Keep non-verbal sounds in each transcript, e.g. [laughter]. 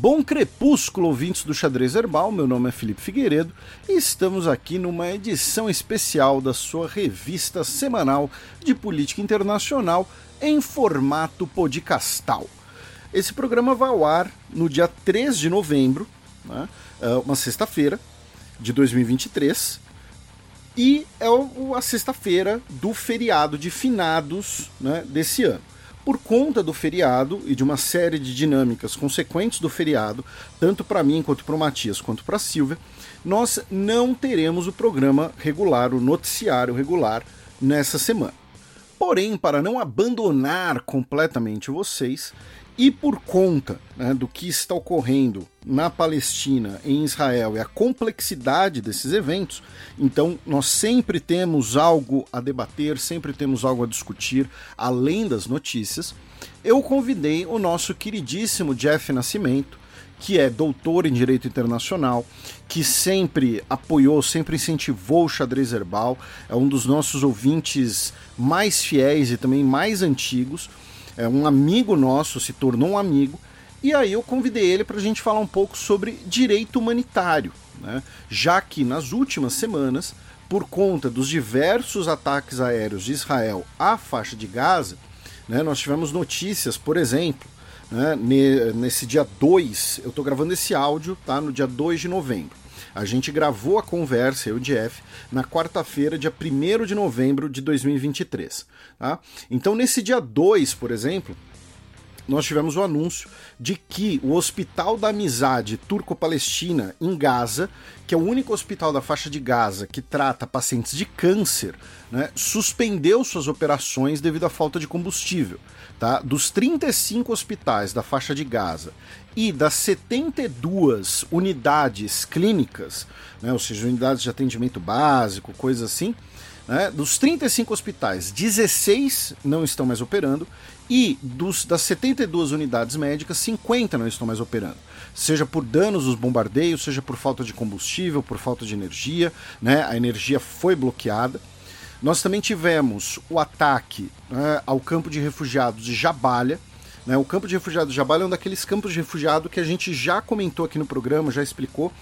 Bom crepúsculo, ouvintes do Xadrez Herbal. Meu nome é Felipe Figueiredo e estamos aqui numa edição especial da sua revista semanal de política internacional em formato podcastal. Esse programa vai ao ar no dia 3 de novembro, né, é uma sexta-feira de 2023, e é a sexta-feira do feriado de finados né, desse ano por conta do feriado e de uma série de dinâmicas consequentes do feriado, tanto para mim quanto para o Matias quanto para a Silvia, nós não teremos o programa regular, o noticiário regular nessa semana. Porém, para não abandonar completamente vocês, e por conta né, do que está ocorrendo na Palestina, em Israel e a complexidade desses eventos, então nós sempre temos algo a debater, sempre temos algo a discutir, além das notícias. Eu convidei o nosso queridíssimo Jeff Nascimento, que é doutor em Direito Internacional, que sempre apoiou, sempre incentivou o xadrez herbal, é um dos nossos ouvintes mais fiéis e também mais antigos é, um amigo nosso se tornou um amigo, e aí eu convidei ele para a gente falar um pouco sobre direito humanitário, né? já que nas últimas semanas, por conta dos diversos ataques aéreos de Israel à faixa de Gaza, né, nós tivemos notícias, por exemplo, né, nesse dia 2, eu estou gravando esse áudio tá, no dia 2 de novembro. A gente gravou a conversa, eu e o Jeff, na quarta-feira, dia 1 de novembro de 2023. Tá? Então, nesse dia 2, por exemplo, nós tivemos o anúncio de que o Hospital da Amizade Turco-Palestina em Gaza, que é o único hospital da faixa de Gaza que trata pacientes de câncer, né, suspendeu suas operações devido à falta de combustível. Tá? Dos 35 hospitais da faixa de Gaza e das 72 unidades clínicas, né, ou seja, unidades de atendimento básico, coisa assim, né, dos 35 hospitais, 16 não estão mais operando e dos, das 72 unidades médicas, 50 não estão mais operando. Seja por danos dos bombardeios, seja por falta de combustível, por falta de energia, né, a energia foi bloqueada. Nós também tivemos o ataque né, ao campo de refugiados de Jabalha, né? O campo de refugiados de Jabal é um daqueles campos de refugiado que a gente já comentou aqui no programa, já explicou,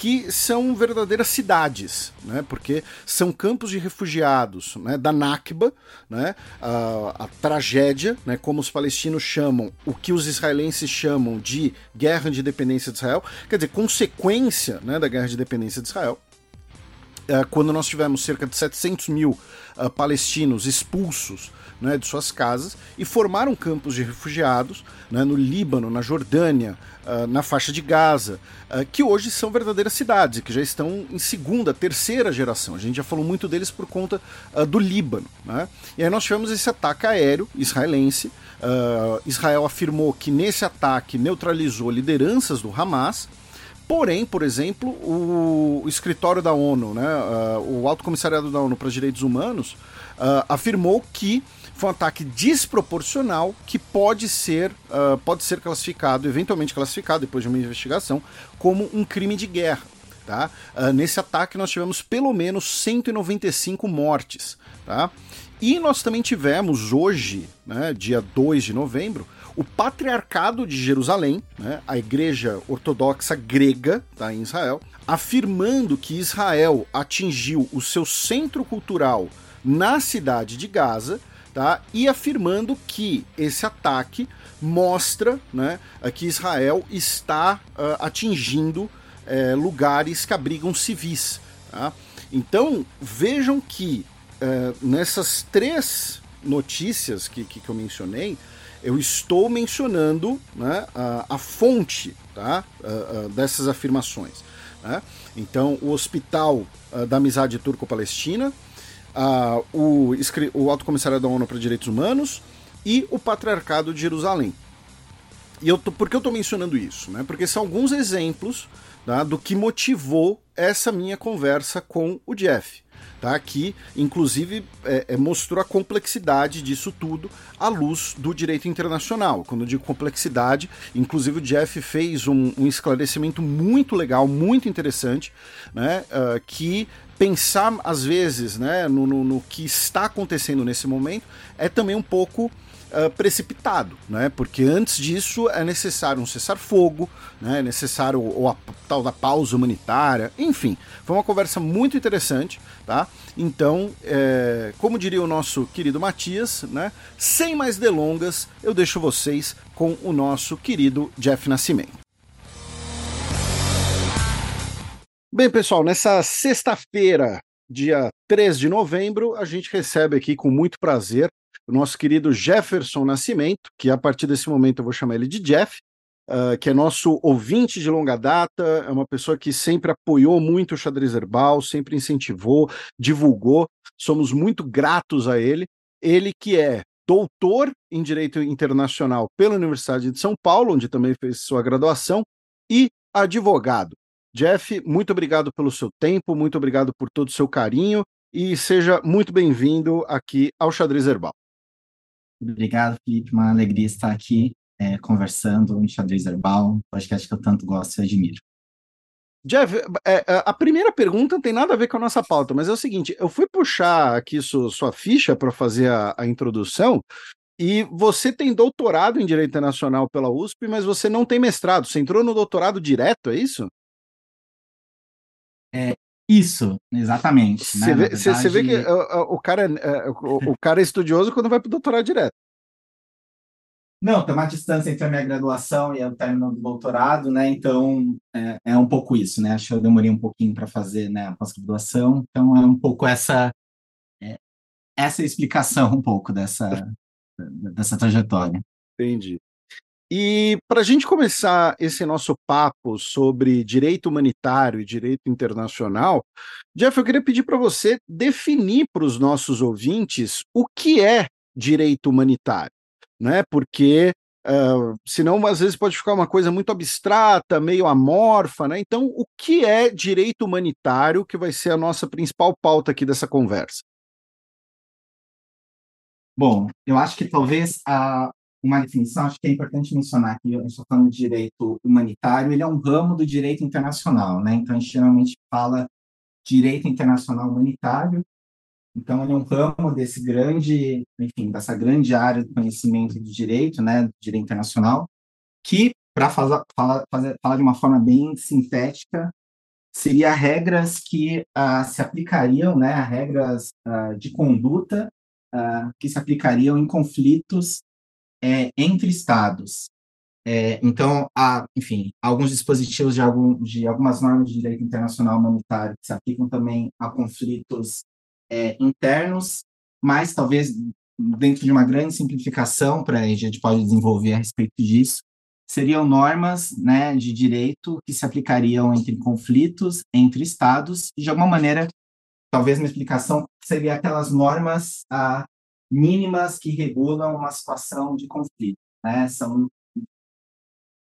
que são verdadeiras cidades, né? porque são campos de refugiados né? da Nakba, né? a, a tragédia, né? como os palestinos chamam, o que os israelenses chamam de guerra de independência de Israel, quer dizer, consequência né? da guerra de independência de Israel, é, quando nós tivemos cerca de 700 mil uh, palestinos expulsos né, de suas casas e formaram campos de refugiados né, no Líbano, na Jordânia, uh, na faixa de Gaza, uh, que hoje são verdadeiras cidades que já estão em segunda, terceira geração. A gente já falou muito deles por conta uh, do Líbano. Né? E aí nós tivemos esse ataque aéreo israelense. Israel afirmou que nesse ataque neutralizou lideranças do Hamas. Porém, por exemplo, o, escritório da ONU, né, o Alto Comissariado da ONU para os Direitos Humanos, afirmou que foi um ataque desproporcional que pode ser, uh, pode ser classificado, eventualmente classificado depois de uma investigação, como um crime de guerra. Tá? Uh, nesse ataque nós tivemos pelo menos 195 mortes. Tá? E nós também tivemos hoje, né, dia 2 de novembro, o Patriarcado de Jerusalém, né, a igreja ortodoxa grega tá, em Israel, afirmando que Israel atingiu o seu centro cultural na cidade de Gaza tá? e afirmando que esse ataque mostra né, que Israel está uh, atingindo uh, lugares que abrigam civis. Tá? Então vejam que uh, nessas três notícias que, que, que, eu mencionei, eu estou mencionando né, a, a, fonte tá, uh, dessas afirmações. Né? Então, o Hospital da Amizade Turco-Palestina, uh, o, o Alto Comissário da ONU para Direitos Humanos e o Patriarcado de Jerusalém. E eu tô, por que eu estou mencionando isso? Né? Porque são alguns exemplos tá, do que motivou essa minha conversa com o Jeff. tá? que inclusive é, é, mostrou a complexidade disso tudo à luz do direito internacional. Quando eu digo complexidade, inclusive o Jeff fez um, um esclarecimento muito legal, muito interessante, né? Uh, que pensar às vezes né, no, no, no que está acontecendo nesse momento é também um pouco uh, precipitado, né? Porque antes disso é necessário um cessar-fogo, né? É necessário ou a tal da pausa humanitária, enfim, foi uma conversa muito interessante, tá? Então, é, como diria o nosso querido Matias, né? Sem mais delongas, eu deixo vocês com o nosso querido Jeff Nascimento. Bem, pessoal, nessa sexta-feira, dia 3 de novembro, a gente recebe aqui com muito prazer o nosso querido Jefferson Nascimento, que a partir desse momento eu vou chamar ele de Jeff, uh, que é nosso ouvinte de longa data, é uma pessoa que sempre apoiou muito o xadrez herbal, sempre incentivou, divulgou, somos muito gratos a ele. Ele que é doutor em Direito Internacional pela Universidade de São Paulo, onde também fez sua graduação, e advogado. Jeff, muito obrigado pelo seu tempo, muito obrigado por todo o seu carinho e seja muito bem-vindo aqui ao Xadrez Herbal. Obrigado, Felipe. Uma alegria estar aqui é, conversando em Xadrez Herbal, um podcast que eu tanto gosto e admiro. Jeff, é, é, a primeira pergunta não tem nada a ver com a nossa pauta, mas é o seguinte: eu fui puxar aqui su, sua ficha para fazer a, a, introdução, e você tem doutorado em Direito Internacional pela USP, mas você não tem mestrado. Você entrou no doutorado direto, é isso? É, isso, exatamente. Você né? vê, verdade... vê, que o, o cara, é, o, o, cara é estudioso quando vai para o doutorado direto. Não, tem uma distância entre a minha graduação e o término do doutorado, né? Então é, é, um pouco isso, né? Acho que eu demorei um pouquinho para fazer né, a pós-graduação, então é um pouco essa é, essa explicação um pouco dessa [laughs] dessa trajetória. Entendi. E para a gente começar esse nosso papo sobre direito humanitário e direito internacional, Jeff, eu queria pedir para você definir para os nossos ouvintes o que é direito humanitário, né? Porque uh, senão às vezes pode ficar uma coisa muito abstrata, meio amorfa, né? Então, o que é direito humanitário que vai ser a nossa principal pauta aqui dessa conversa? Bom, eu acho que talvez a, uma definição, acho que é importante mencionar que a gente está falando de direito humanitário, ele é um ramo do direito internacional, né? Então, a gente geralmente fala direito internacional humanitário, então ele é um ramo desse grande, enfim, dessa grande área do conhecimento do direito, né, do direito internacional, que, para falar, falar, falar de uma forma bem sintética, seria regras que uh, se aplicariam, né, regras uh, de conduta uh, que se aplicariam em conflitos é, entre estados. É, então, há, enfim, alguns dispositivos de, algum, de algumas normas de direito internacional humanitário que se aplicam também a conflitos é, internos, mas talvez dentro de uma grande simplificação, para a gente pode desenvolver a respeito disso, seriam normas né, de direito que se aplicariam entre conflitos entre estados, e de alguma maneira, talvez uma explicação seria aquelas normas ah, mínimas que regulam uma situação de conflito. Né? São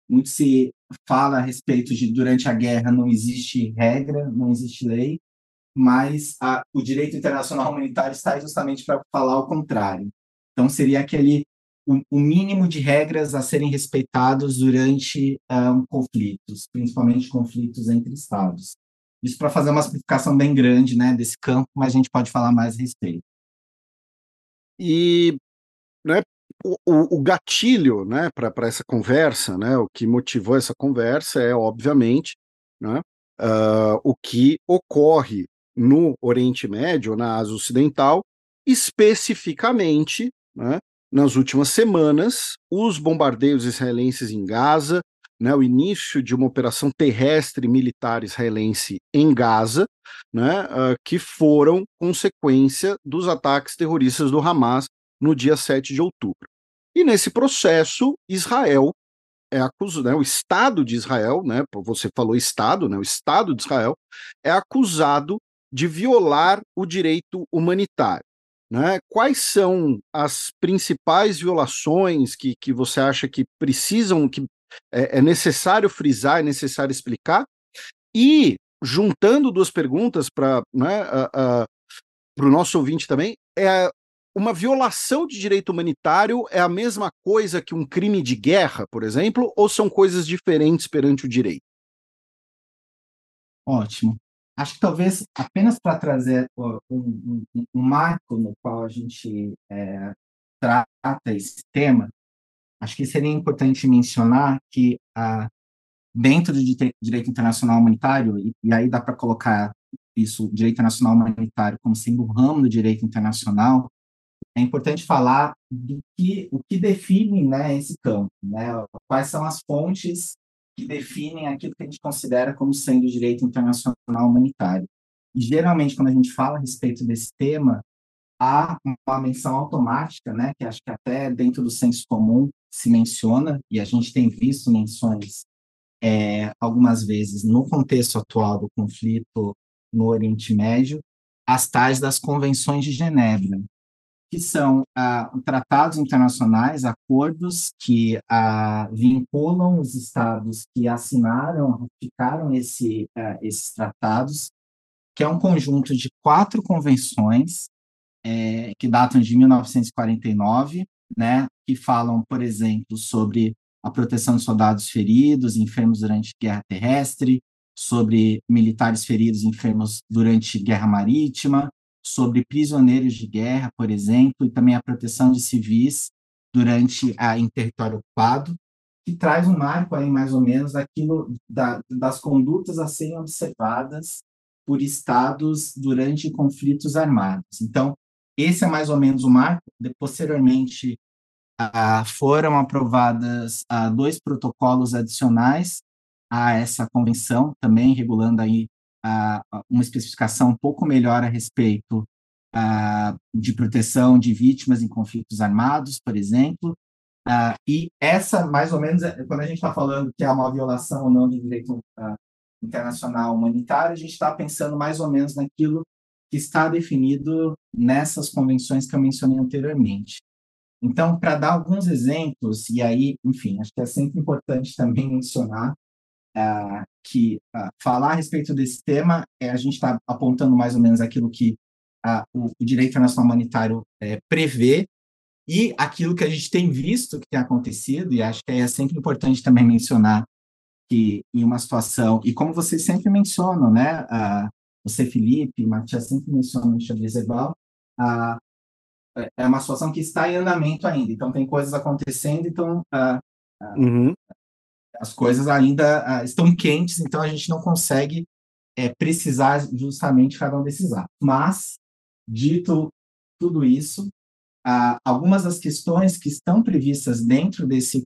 muito se fala a respeito de durante a guerra não existe regra, não existe lei, mas a, o direito internacional humanitário está justamente para falar o contrário. Então seria aquele o, o, mínimo de regras a serem respeitados durante um, conflitos, principalmente conflitos entre estados. Isso para fazer uma explicação bem grande, né, desse campo, mas a gente pode falar mais a respeito. E né, o, o, gatilho né, para essa conversa, né, o que motivou essa conversa é, obviamente, né, uh, o que ocorre no Oriente Médio, na Ásia Ocidental, especificamente né, nas últimas semanas, os bombardeios israelenses em Gaza, né, o início de uma operação terrestre militar israelense em Gaza, né, uh, que foram consequência dos ataques terroristas do Hamas no dia 7 de outubro. E nesse processo, Israel é acusado, né, o Estado de Israel, né, você falou Estado, né, o Estado de Israel é acusado de violar o direito humanitário. Né? Quais são as principais violações que, que você acha que precisam, que é, é necessário frisar, é necessário explicar. E, juntando duas perguntas para né, o nosso ouvinte também, é uma violação de direito humanitário é a mesma coisa que um crime de guerra, por exemplo, ou são coisas diferentes perante o direito? Ótimo. Acho que talvez apenas para trazer um, um, um, marco no qual a gente é, trata esse tema, acho que seria importante mencionar que a, dentro de direito internacional humanitário, e, e aí dá para colocar isso, direito internacional humanitário, como sendo um ramo do direito internacional, é importante falar do que o que define né, esse campo, né? Quais são as fontes que definem aquilo que a gente considera como sendo direito internacional humanitário. E, geralmente, quando a gente fala a respeito desse tema, há uma menção automática, né, que acho que até dentro do senso comum se menciona, e a gente tem visto menções é, algumas vezes no contexto atual do conflito no Oriente Médio, as tais das convenções de Genebra, que são ah, tratados internacionais, acordos que ah, vinculam os estados que assinaram, ratificaram esse, ah, esses tratados, que é um conjunto de quatro convenções é, que datam de 1949, né, que falam, por exemplo, sobre a proteção de soldados feridos enfermos durante guerra terrestre, sobre militares feridos enfermos durante guerra marítima, sobre prisioneiros de guerra, por exemplo, e também a proteção de civis durante a em território ocupado, que traz um marco aí mais ou menos daquilo da, das condutas a serem observadas por estados durante conflitos armados. Então, esse é mais ou menos o marco. Posteriormente, ah, foram aprovadas ah, dois protocolos adicionais a essa convenção, também regulando aí uma especificação um pouco melhor a respeito de proteção de vítimas em conflitos armados, por exemplo. e essa, mais ou menos, é, quando a gente está falando que há uma violação ou não do direito internacional humanitário, a gente está pensando mais ou menos naquilo que está definido nessas convenções que eu mencionei anteriormente. Então, para dar alguns exemplos, e aí, enfim, acho que é sempre importante também mencionar uh, que uh, falar a respeito desse tema é a gente está apontando mais ou menos aquilo que uh, o, o, direito internacional humanitário é, prevê e aquilo que a gente tem visto que tem acontecido, e acho que é sempre importante também mencionar que em uma situação, e como vocês sempre mencionam, né, você, Felipe, Matias sempre mencionam o xadrez verbal, é uma situação que está em andamento ainda, então tem coisas acontecendo, então uhum as coisas ainda uh, estão quentes, então a gente não consegue é, precisar justamente cada um desses atos. Mas, dito tudo isso, algumas das questões que estão previstas dentro desse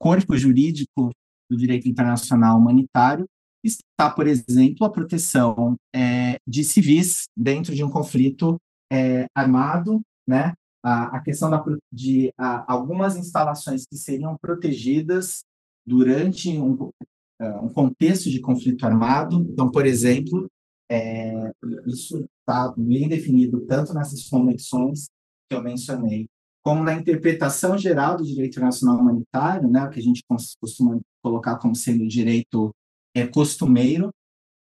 corpo jurídico do direito internacional humanitário está, por exemplo, a proteção é, de civis dentro de um conflito é, armado, né? A, a questão da, de a, algumas instalações que seriam protegidas durante um, é, um contexto de conflito armado. Então, por exemplo, é, isso está bem definido tanto nessas convenções que eu mencionei, como na interpretação geral do direito internacional humanitário, né, que a gente costuma colocar como sendo direito é, costumeiro,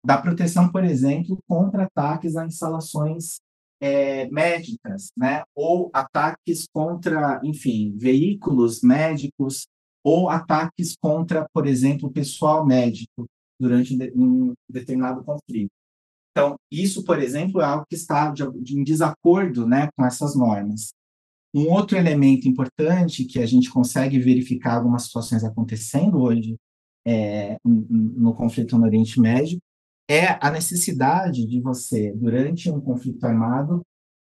da proteção, por exemplo, contra ataques a instalações é, médicas, né, ou ataques contra, enfim, veículos médicos ou ataques contra, por exemplo, pessoal médico durante um determinado conflito. Então, isso, por exemplo, é algo que está de, de, em desacordo né, com essas normas. Um outro elemento importante que a gente consegue verificar algumas situações acontecendo hoje é, no conflito no Oriente Médio é a necessidade de você, durante um conflito armado,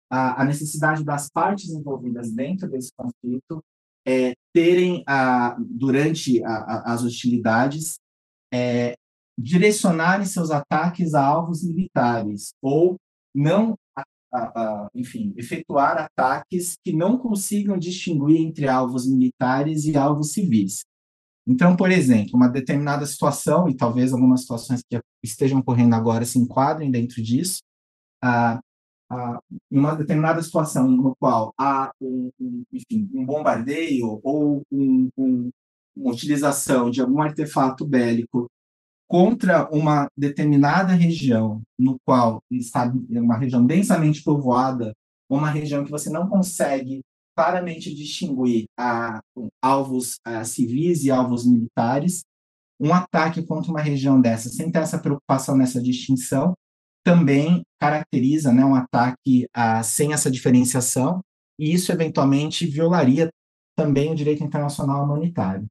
a, a necessidade das partes envolvidas dentro desse conflito é, terem, a, durante a, as hostilidades, é, direcionarem seus ataques a alvos militares, ou não, enfim, efetuar ataques que não consigam distinguir entre alvos militares e alvos civis. Então, por exemplo, uma determinada situação, e talvez algumas situações que estejam ocorrendo agora se enquadrem dentro disso, uma determinada situação no qual há um, um, enfim, um bombardeio ou um, uma utilização de algum artefato bélico contra uma determinada região, no qual está uma região densamente povoada, uma região que você não consegue claramente distinguir a, alvos a, civis e alvos militares, um ataque contra uma região dessa, sem ter essa preocupação nessa distinção, também caracteriza né, um ataque a, sem essa diferenciação, e isso eventualmente violaria também o direito internacional humanitário.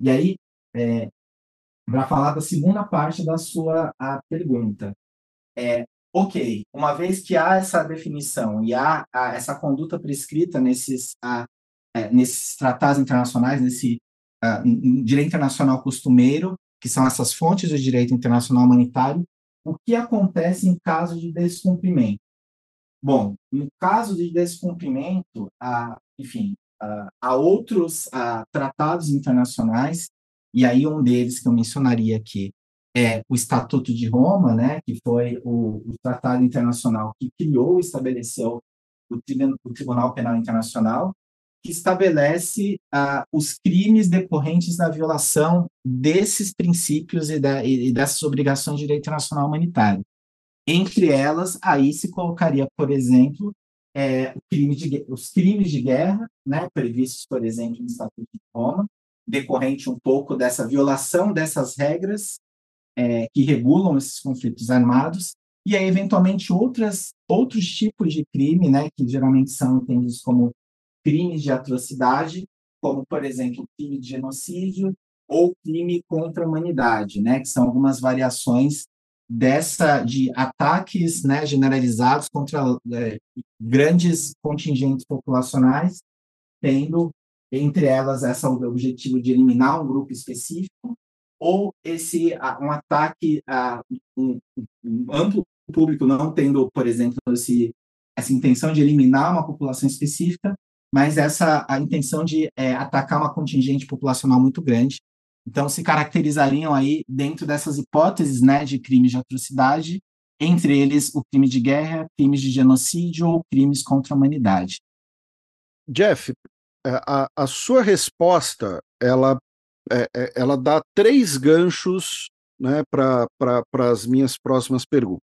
E aí, é, para falar da segunda parte da sua pergunta, é, ok, uma vez que há essa definição e há, há essa conduta prescrita nesses, a, é, nesses tratados internacionais, nesse direito internacional costumeiro, que são essas fontes do direito internacional humanitário, o que acontece em caso de descumprimento? Bom, no caso de descumprimento, a, enfim, há outros tratados internacionais, e aí um deles que eu mencionaria aqui é o Estatuto de Roma, né, que foi o, o tratado internacional que criou e estabeleceu o, o Tribunal Penal Internacional, que estabelece ah, os crimes decorrentes da violação desses princípios e, da, e, dessas obrigações de direito internacional humanitário. Entre elas, aí se colocaria, por exemplo, é, crime de, os crimes de guerra, né, previstos, por exemplo, no Estatuto de Roma, decorrente um pouco dessa violação dessas regras é, que regulam esses conflitos armados, e aí, eventualmente, outras, outros tipos de crime, né, que geralmente são entendidos como crimes de atrocidade, como, por exemplo, crime de genocídio ou crime contra a humanidade, né, que são algumas variações dessa de ataques né, generalizados contra é, grandes contingentes populacionais, tendo entre elas essa o objetivo de eliminar um grupo específico ou esse um ataque a um, um amplo público não tendo, por exemplo, esse, essa intenção de eliminar uma população específica, mas essa a intenção de é, atacar uma contingente populacional muito grande. Então, se caracterizariam aí dentro dessas hipóteses, né, de crimes de atrocidade, entre eles o crime de guerra, crimes de genocídio ou crimes contra a humanidade. Jeff, é, a, a sua resposta, ela é, é, ela dá três ganchos né, para as minhas próximas perguntas.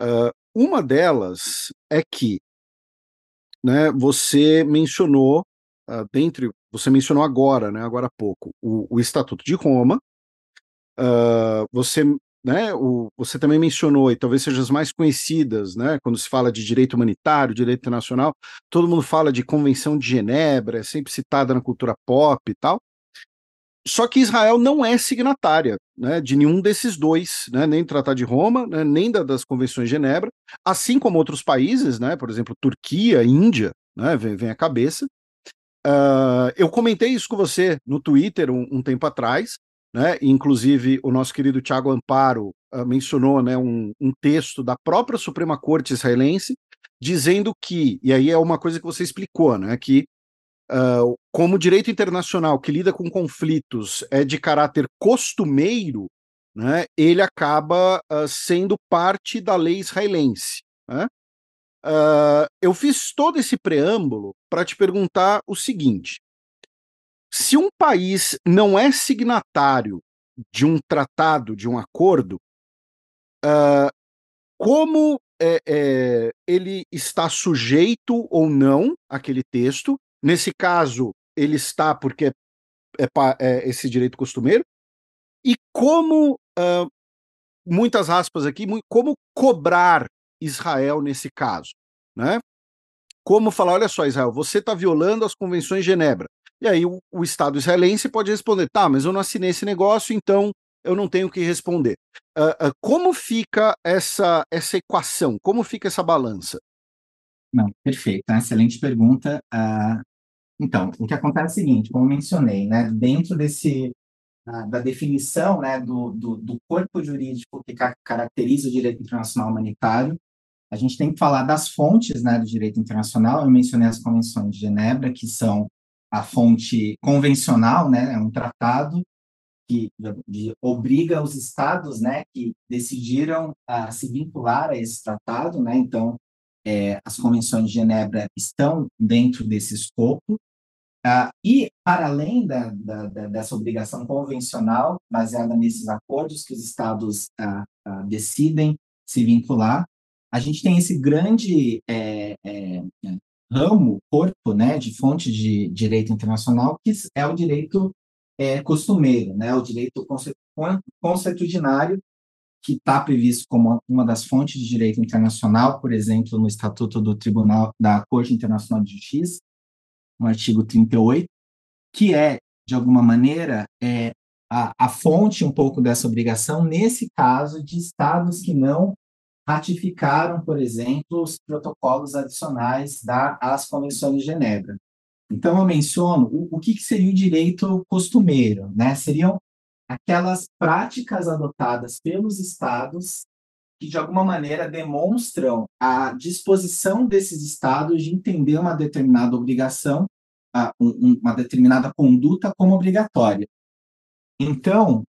Uh, uma delas é que né, você mencionou, uh, dentre, você mencionou agora, né, agora há pouco, o, o Estatuto de Roma, uh, você, né, o, você também mencionou, e talvez sejam as mais conhecidas, né, quando se fala de direito humanitário, direito internacional, todo mundo fala de Convenção de Genebra, é sempre citada na cultura pop e tal, só que Israel não é signatária né, de nenhum desses dois, né, nem do Tratado de Roma, né, nem da, das Convenções de Genebra, assim como outros países, né, por exemplo, Turquia, Índia, né, vem, vem à cabeça. Uh, eu comentei isso com você no Twitter um, um tempo atrás, né, inclusive o nosso querido Tiago Amparo uh, mencionou né, um, um texto da própria Suprema Corte israelense dizendo que, e aí é uma coisa que você explicou, né, que Uh, como o direito internacional que lida com conflitos é de caráter costumeiro, né, ele acaba uh, sendo parte da lei israelense. Né? Uh, eu fiz todo esse preâmbulo para te perguntar o seguinte: se um país não é signatário de um tratado, de um acordo, como é, é, ele está sujeito ou não àquele texto Nesse caso, ele está porque é, é, esse direito costumeiro. E como, uh, muitas aspas aqui, como cobrar Israel nesse caso, né? Como falar, olha só, Israel, você está violando as convenções de Genebra. E aí o, o, Estado israelense pode responder, tá, mas eu não assinei esse negócio, então eu não tenho que responder. Uh, uh, como fica essa, essa equação? Como fica essa balança? Não, perfeito, excelente pergunta. Uh, então, o que acontece é o seguinte, como mencionei, né, dentro desse da definição né, do, do, do, corpo jurídico que caracteriza o direito internacional humanitário, a gente tem que falar das fontes né, do direito internacional. Eu mencionei as convenções de Genebra, que são a fonte convencional, né, é um tratado que de, obriga os estados né, que decidiram a se vincular a esse tratado. Né, então, é, as convenções de Genebra estão dentro desse escopo. Uh, e, para além da, da, da, dessa obrigação convencional, baseada nesses acordos que os estados uh, uh, decidem se vincular, a gente tem esse grande é, é, ramo, corpo, né, de fonte de direito internacional, que é o direito é, costumeiro, né, o direito consuetudinário, que está previsto como uma das fontes de direito internacional, por exemplo, no Estatuto do Tribunal da Corte Internacional de Justiça, no artigo 38, que é, de alguma maneira, é, a, a fonte um pouco dessa obrigação, nesse caso, de estados que não ratificaram, por exemplo, os protocolos adicionais das convenções de Genebra. Então, eu menciono o, o que, que seria o direito costumeiro, né? Seriam aquelas práticas adotadas pelos estados que, de alguma maneira, demonstram a disposição desses estados de entender uma determinada obrigação, uma determinada conduta como obrigatória. Então,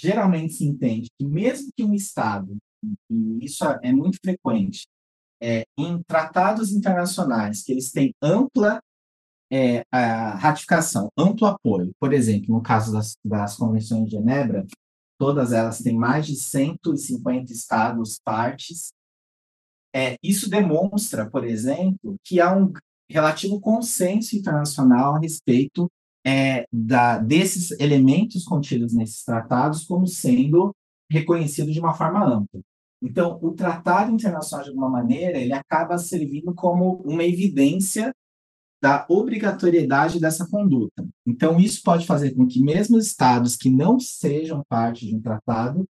geralmente se entende que, mesmo que um estado, e isso é muito frequente, é, em tratados internacionais, que eles têm ampla é, ratificação, amplo apoio. Por exemplo, no caso das, das convenções de Genebra, todas elas têm mais de 150 estados partes. É, isso demonstra, por exemplo, que há um relativo consenso internacional a respeito é, da, desses elementos contidos nesses tratados como sendo reconhecidos de uma forma ampla. Então, o tratado internacional, de alguma maneira, ele acaba servindo como uma evidência da obrigatoriedade dessa conduta. Então, isso pode fazer com que mesmo estados que não sejam parte de um tratado,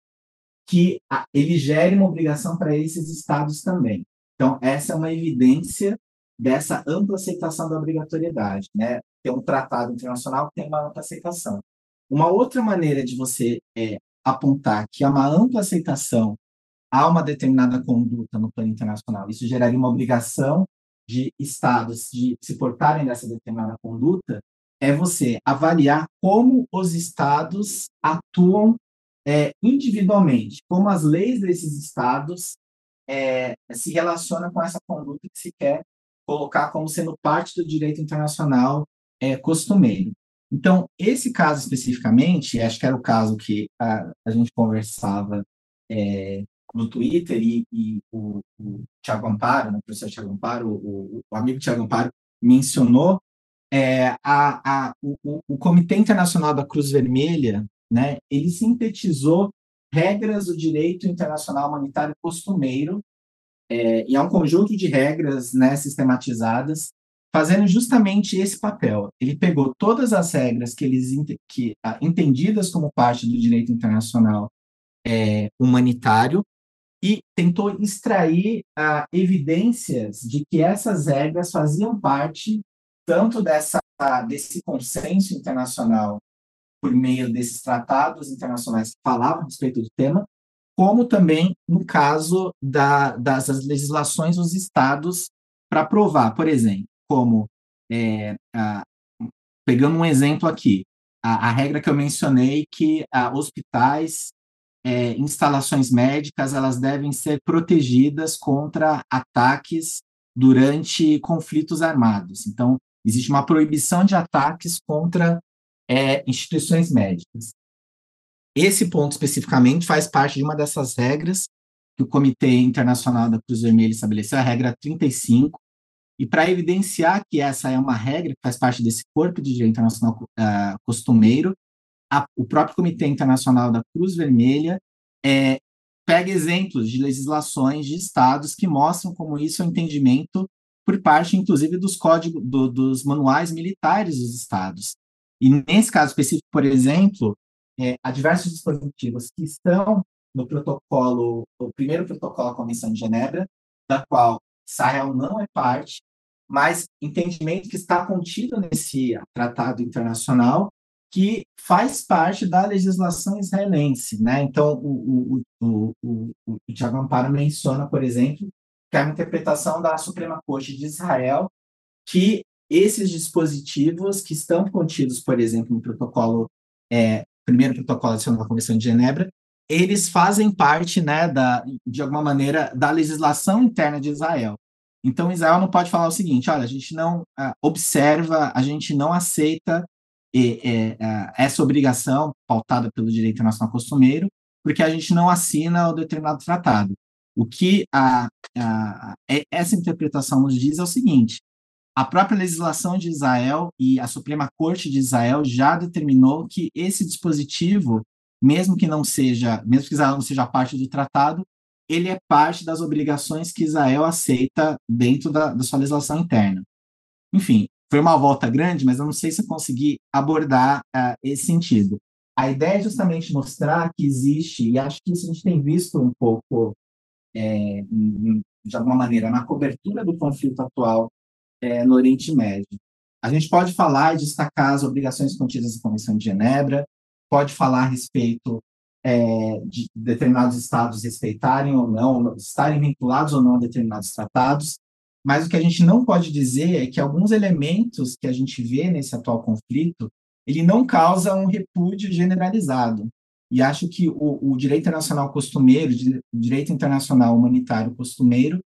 que ele gere uma obrigação para esses estados também. Então, essa é uma evidência dessa ampla aceitação da obrigatoriedade, né? Ter um tratado internacional que tem uma ampla aceitação. Uma outra maneira de você é, apontar que há uma ampla aceitação a uma determinada conduta no plano internacional, isso geraria uma obrigação de estados de se portarem dessa determinada conduta é você avaliar como os estados atuam é, individualmente, como as leis desses estados é, se relacionam com essa conduta que se quer colocar como sendo parte do direito internacional é, costumeiro. Então, esse caso especificamente, acho que era o caso que a, a gente conversava é, no Twitter e, e o, o Tiago Amparo, né, o professor Tiago Amparo, o, o, amigo Tiago Amparo, mencionou, é, a, a, o, o Comitê Internacional da Cruz Vermelha, né, ele sintetizou regras do direito internacional humanitário costumeiro, é, e é um conjunto de regras né, sistematizadas, fazendo justamente esse papel. Ele pegou todas as regras que eles que, entendidas como parte do direito internacional é, humanitário e tentou extrair ah, evidências de que essas regras faziam parte tanto dessa, desse consenso internacional por meio desses tratados internacionais que falavam a respeito do tema, como também no caso da, das legislações dos estados para provar, por exemplo, como, é, a, pegando um exemplo aqui, a, a, regra que eu mencionei que a, hospitais é, instalações médicas elas devem ser protegidas contra ataques durante conflitos armados. Então, existe uma proibição de ataques contra é, instituições médicas. Esse ponto especificamente faz parte de uma dessas regras que o Comitê Internacional da Cruz Vermelha estabeleceu, a regra 35, e para evidenciar que essa é uma regra que faz parte desse corpo de direito internacional uh, costumeiro, a, o próprio Comitê Internacional da Cruz Vermelha é, pega exemplos de legislações de estados que mostram como isso é um entendimento por parte, inclusive, dos códigos, do, dos manuais militares dos estados. E nesse caso específico, por exemplo, é, há diversos dispositivos que estão no protocolo, o primeiro protocolo à Convenção de Genebra, da qual Israel não é parte, mas entendimento que está contido nesse tratado internacional que faz parte da legislação israelense, né? Então, o, o, o, o, Tiago Amparo menciona, por exemplo, que é uma interpretação da Suprema Corte de Israel que esses dispositivos que estão contidos, por exemplo, no protocolo, é, primeiro protocolo adicional da Convenção de Genebra, eles fazem parte, né, da, de alguma maneira, da legislação interna de Israel. Então, Israel não pode falar o seguinte: olha, a gente não uh, observa, a gente não aceita e, e, uh, essa obrigação pautada pelo direito internacional costumeiro, porque a gente não assina o determinado tratado. O que a, a, essa interpretação nos diz é o seguinte: a própria legislação de Israel e a Suprema Corte de Israel já determinou que esse dispositivo, mesmo que não seja, mesmo que Israel não seja parte do tratado, ele é parte das obrigações que Israel aceita dentro da, da sua legislação interna. Enfim, foi uma volta grande, mas eu não sei se eu consegui abordar uh, esse sentido. A ideia é justamente mostrar que existe, e acho que isso a gente tem visto um pouco é, de alguma maneira, na cobertura do conflito atual é, no Oriente Médio. A gente pode falar e destacar as obrigações contidas na Convenção de Genebra, pode falar a respeito é, de determinados estados respeitarem ou não, estarem vinculados ou não a determinados tratados, mas o que a gente não pode dizer é que alguns elementos que a gente vê nesse atual conflito, ele não causa um repúdio generalizado. E acho que o, o direito internacional costumeiro, o direito internacional humanitário costumeiro,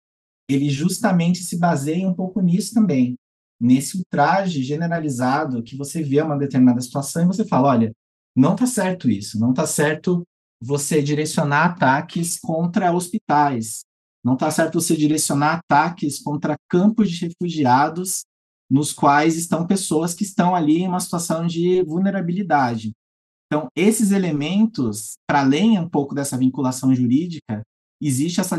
ele justamente se baseia um pouco nisso também, nesse ultraje generalizado que você vê uma determinada situação e você fala, olha, não está certo isso, não está certo você direcionar ataques contra hospitais, não está certo você direcionar ataques contra campos de refugiados nos quais estão pessoas que estão ali em uma situação de vulnerabilidade. Então, esses elementos, para além um pouco dessa vinculação jurídica, existe essa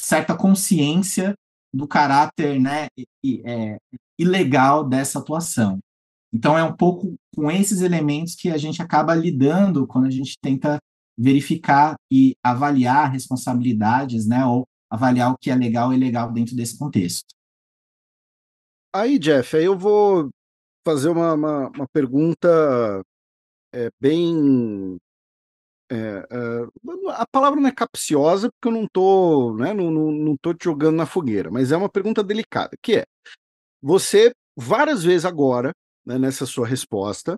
certa consciência do caráter né, é, ilegal dessa atuação. Então, é um pouco com esses elementos que a gente acaba lidando quando a gente tenta verificar e avaliar responsabilidades, né, ou avaliar o que é legal e ilegal dentro desse contexto. Aí, Jeff, aí eu vou fazer uma, uma, uma pergunta é, bem. É, é, a palavra não é capciosa, porque eu não estou né, não, não, não tô te jogando na fogueira, mas é uma pergunta delicada, que é, você, várias vezes agora, né, nessa sua resposta,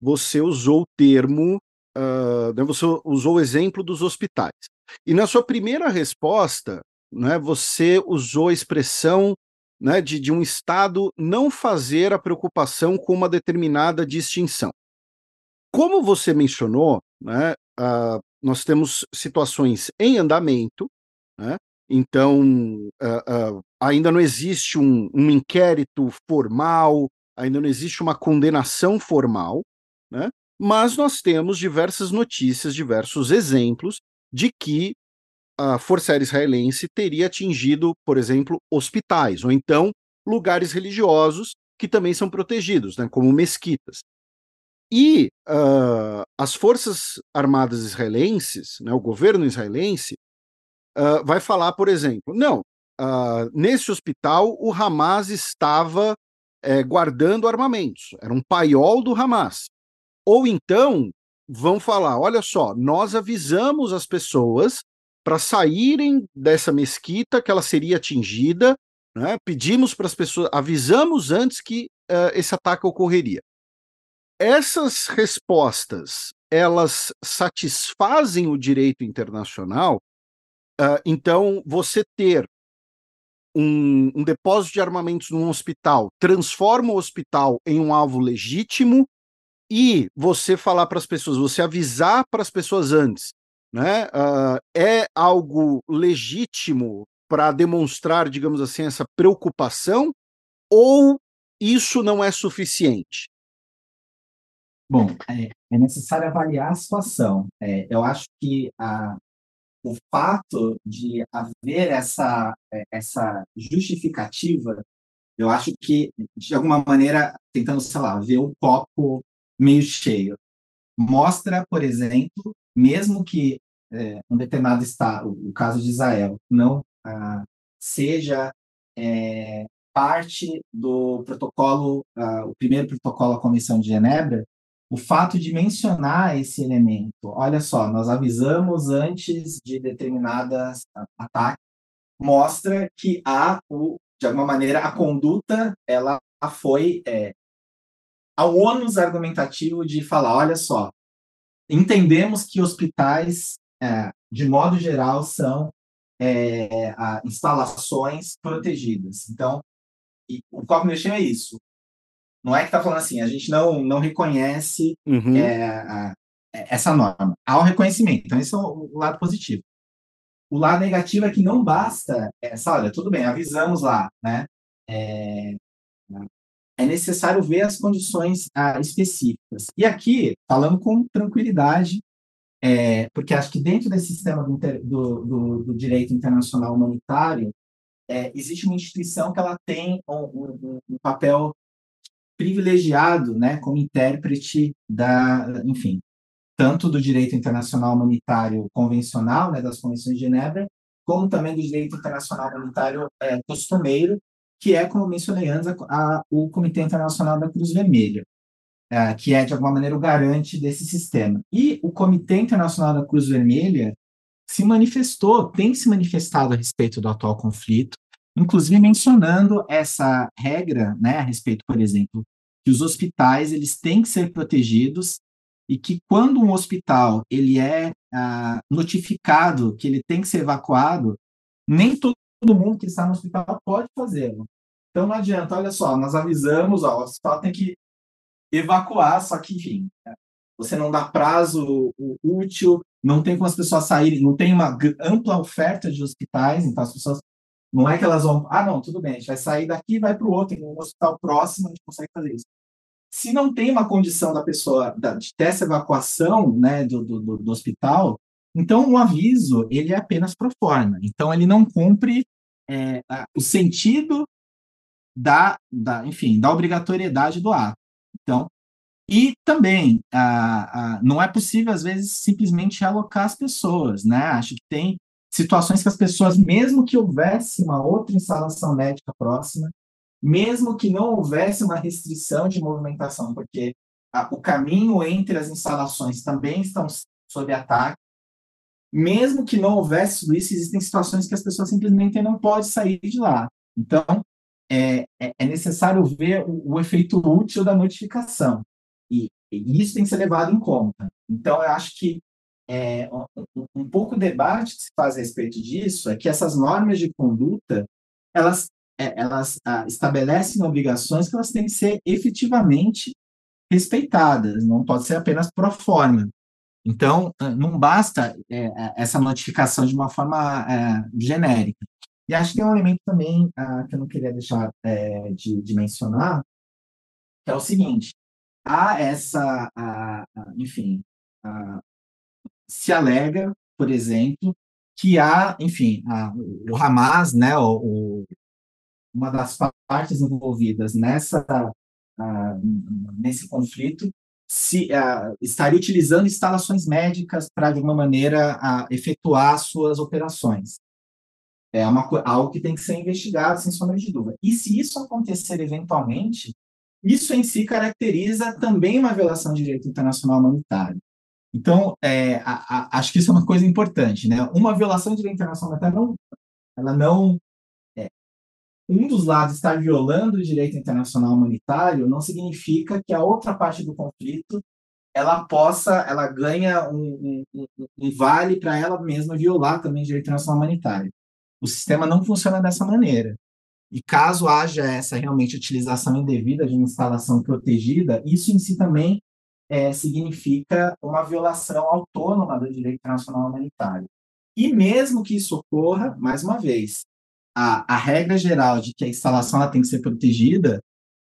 você usou o termo, uh, você usou o exemplo dos hospitais. E na sua primeira resposta, né, você usou a expressão né, de, de um Estado não fazer a preocupação com uma determinada distinção. Como você mencionou, né, uh, nós temos situações em andamento, né, então uh, uh, ainda não existe um, um, inquérito formal, ainda não existe uma condenação formal, né, mas nós temos diversas notícias, diversos exemplos de que a Força Aérea Israelense teria atingido, por exemplo, hospitais, ou então lugares religiosos que também são protegidos, né, como mesquitas. E uh, as forças armadas israelenses, né, o governo israelense, uh, vai falar, por exemplo, não, uh, nesse hospital o Hamas estava eh, guardando armamentos, era um paiol do Hamas. Ou então vão falar: olha só, nós avisamos as pessoas para saírem dessa mesquita que ela seria atingida, né, pedimos para as pessoas, avisamos antes que esse ataque ocorreria. Essas respostas elas satisfazem o direito internacional, uh, então você ter um, um, depósito de armamentos num hospital transforma o hospital em um alvo legítimo e você falar para as pessoas, você avisar para as pessoas antes, né, uh, é algo legítimo para demonstrar, digamos assim, essa preocupação ou isso não é suficiente? Bom, é, é necessário avaliar a situação. É, eu acho que a, o fato de haver essa, é, essa justificativa, eu acho que, de alguma maneira, tentando, sei lá, ver o copo meio cheio, mostra, por exemplo, mesmo que é, um determinado estado, o caso de Israel, não ah, seja é, parte do protocolo, ah, o primeiro protocolo à Convenção de Genebra, o fato de mencionar esse elemento, olha só, nós avisamos antes de determinadas ataques, mostra que há, o, de alguma maneira, a conduta ela foi é, ao ônus argumentativo de falar, olha só, entendemos que hospitais, é, de modo geral, são é, instalações protegidas. Então, o Cognition é isso. Não é que está falando assim, a gente não, não reconhece uhum. é, a, essa norma. Há um reconhecimento. Então, esse é o, o, lado positivo. O lado negativo é que não basta essa, olha, tudo bem, avisamos lá, né? É, é necessário ver as condições ah, específicas. E aqui, falando com tranquilidade, é, porque acho que dentro desse sistema do, do, do, do direito internacional humanitário, é, existe uma instituição que ela tem um, um, um, papel privilegiado, né, como intérprete da, enfim, tanto do direito internacional humanitário convencional, né, das convenções de Genebra, como também do direito internacional humanitário é, costumeiro, que é, como mencionei antes, a, a, o Comitê Internacional da Cruz Vermelha é, que é, de alguma maneira, o garante desse sistema. E o Comitê Internacional da Cruz Vermelha se manifestou, tem se manifestado a respeito do atual conflito, inclusive mencionando essa regra, né, a respeito, por exemplo, que os hospitais eles têm que ser protegidos e que quando um hospital ele é ah, notificado que ele tem que ser evacuado, nem todo mundo que está no hospital pode fazê-lo. Então não adianta, olha só, nós avisamos, ó, o hospital tem que evacuar, só que, enfim, você não dá prazo útil, não tem como as pessoas saírem, não tem uma ampla oferta de hospitais, então as pessoas não é que elas vão, ah, não, tudo bem, a gente vai sair daqui e vai para o outro, em um hospital próximo, a gente consegue fazer isso. Se não tem uma condição da pessoa de ter essa evacuação né, do, do, do hospital, então o aviso ele é apenas pro forma. Então ele não cumpre é, a, o sentido da, da, enfim, da obrigatoriedade do ato. Então, e também a, a, não é possível, às vezes, simplesmente alocar as pessoas, né? Acho que tem situações que as pessoas, mesmo que houvesse uma outra instalação médica próxima, mesmo que não houvesse uma restrição de movimentação, porque a, o caminho entre as instalações também estão sob ataque, mesmo que não houvesse tudo isso, existem situações que as pessoas simplesmente não podem sair de lá. Então, é, é, é necessário ver o, o, efeito útil da notificação. E, e, isso tem que ser levado em conta. Então, eu acho que é, um, um pouco o debate que se faz a respeito disso é que essas normas de conduta, elas, é, elas ah, estabelecem obrigações que elas têm que ser efetivamente respeitadas, não pode ser apenas pro forma. Então, ah, não basta é, essa notificação de uma forma é, genérica. E acho que tem um elemento também uh, que eu não queria deixar é, de, de, mencionar, que é o seguinte: há essa, enfim, se alega, por exemplo, que há, enfim, o Hamas, né, o, o, uma das partes envolvidas nessa nesse conflito, se estaria utilizando instalações médicas para de alguma maneira efetuar suas operações. É uma, algo que tem que ser investigado, sem sombra de dúvida. E se isso acontecer eventualmente, isso em si caracteriza também uma violação de direito internacional humanitário. Então, é, a, a, acho que isso é uma coisa importante, né? Uma violação de direito internacional humanitário, não, ela não... Um dos lados estar violando o direito internacional humanitário não significa que a outra parte do conflito ela possa, ela ganha um, um, um vale para ela mesma violar também o direito internacional humanitário. O sistema não funciona dessa maneira. E caso haja essa realmente utilização indevida de uma instalação protegida, isso em si também é, significa uma violação autônoma do direito internacional humanitário. E mesmo que isso ocorra, mais uma vez, a, a regra geral de que a instalação ela tem que ser protegida,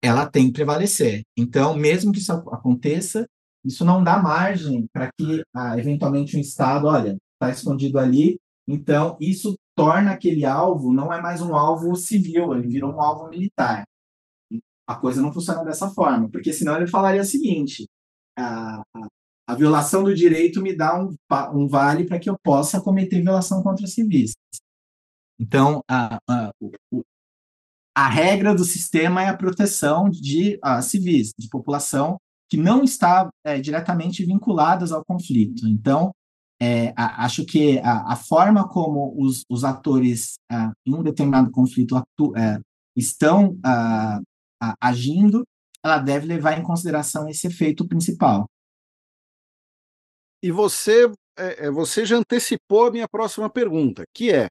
ela tem que prevalecer. Então, mesmo que isso aconteça, isso não dá margem para que, ah, eventualmente, um Estado, olha, está escondido ali, então isso torna aquele alvo, não é mais um alvo civil, ele virou um alvo militar. A coisa não funciona dessa forma, porque senão ele falaria o seguinte: a, a, a violação do direito me dá um, um vale para que eu possa cometer violação contra civis. Então, a, a, a regra do sistema é a proteção de uh, civis, de população que não está é, diretamente vinculadas ao conflito. Então, é, a, acho que a, a, forma como os, os atores a, em um determinado conflito atu, é, estão agindo, ela deve levar em consideração esse efeito principal. E você, é, é, você já antecipou a minha próxima pergunta, que é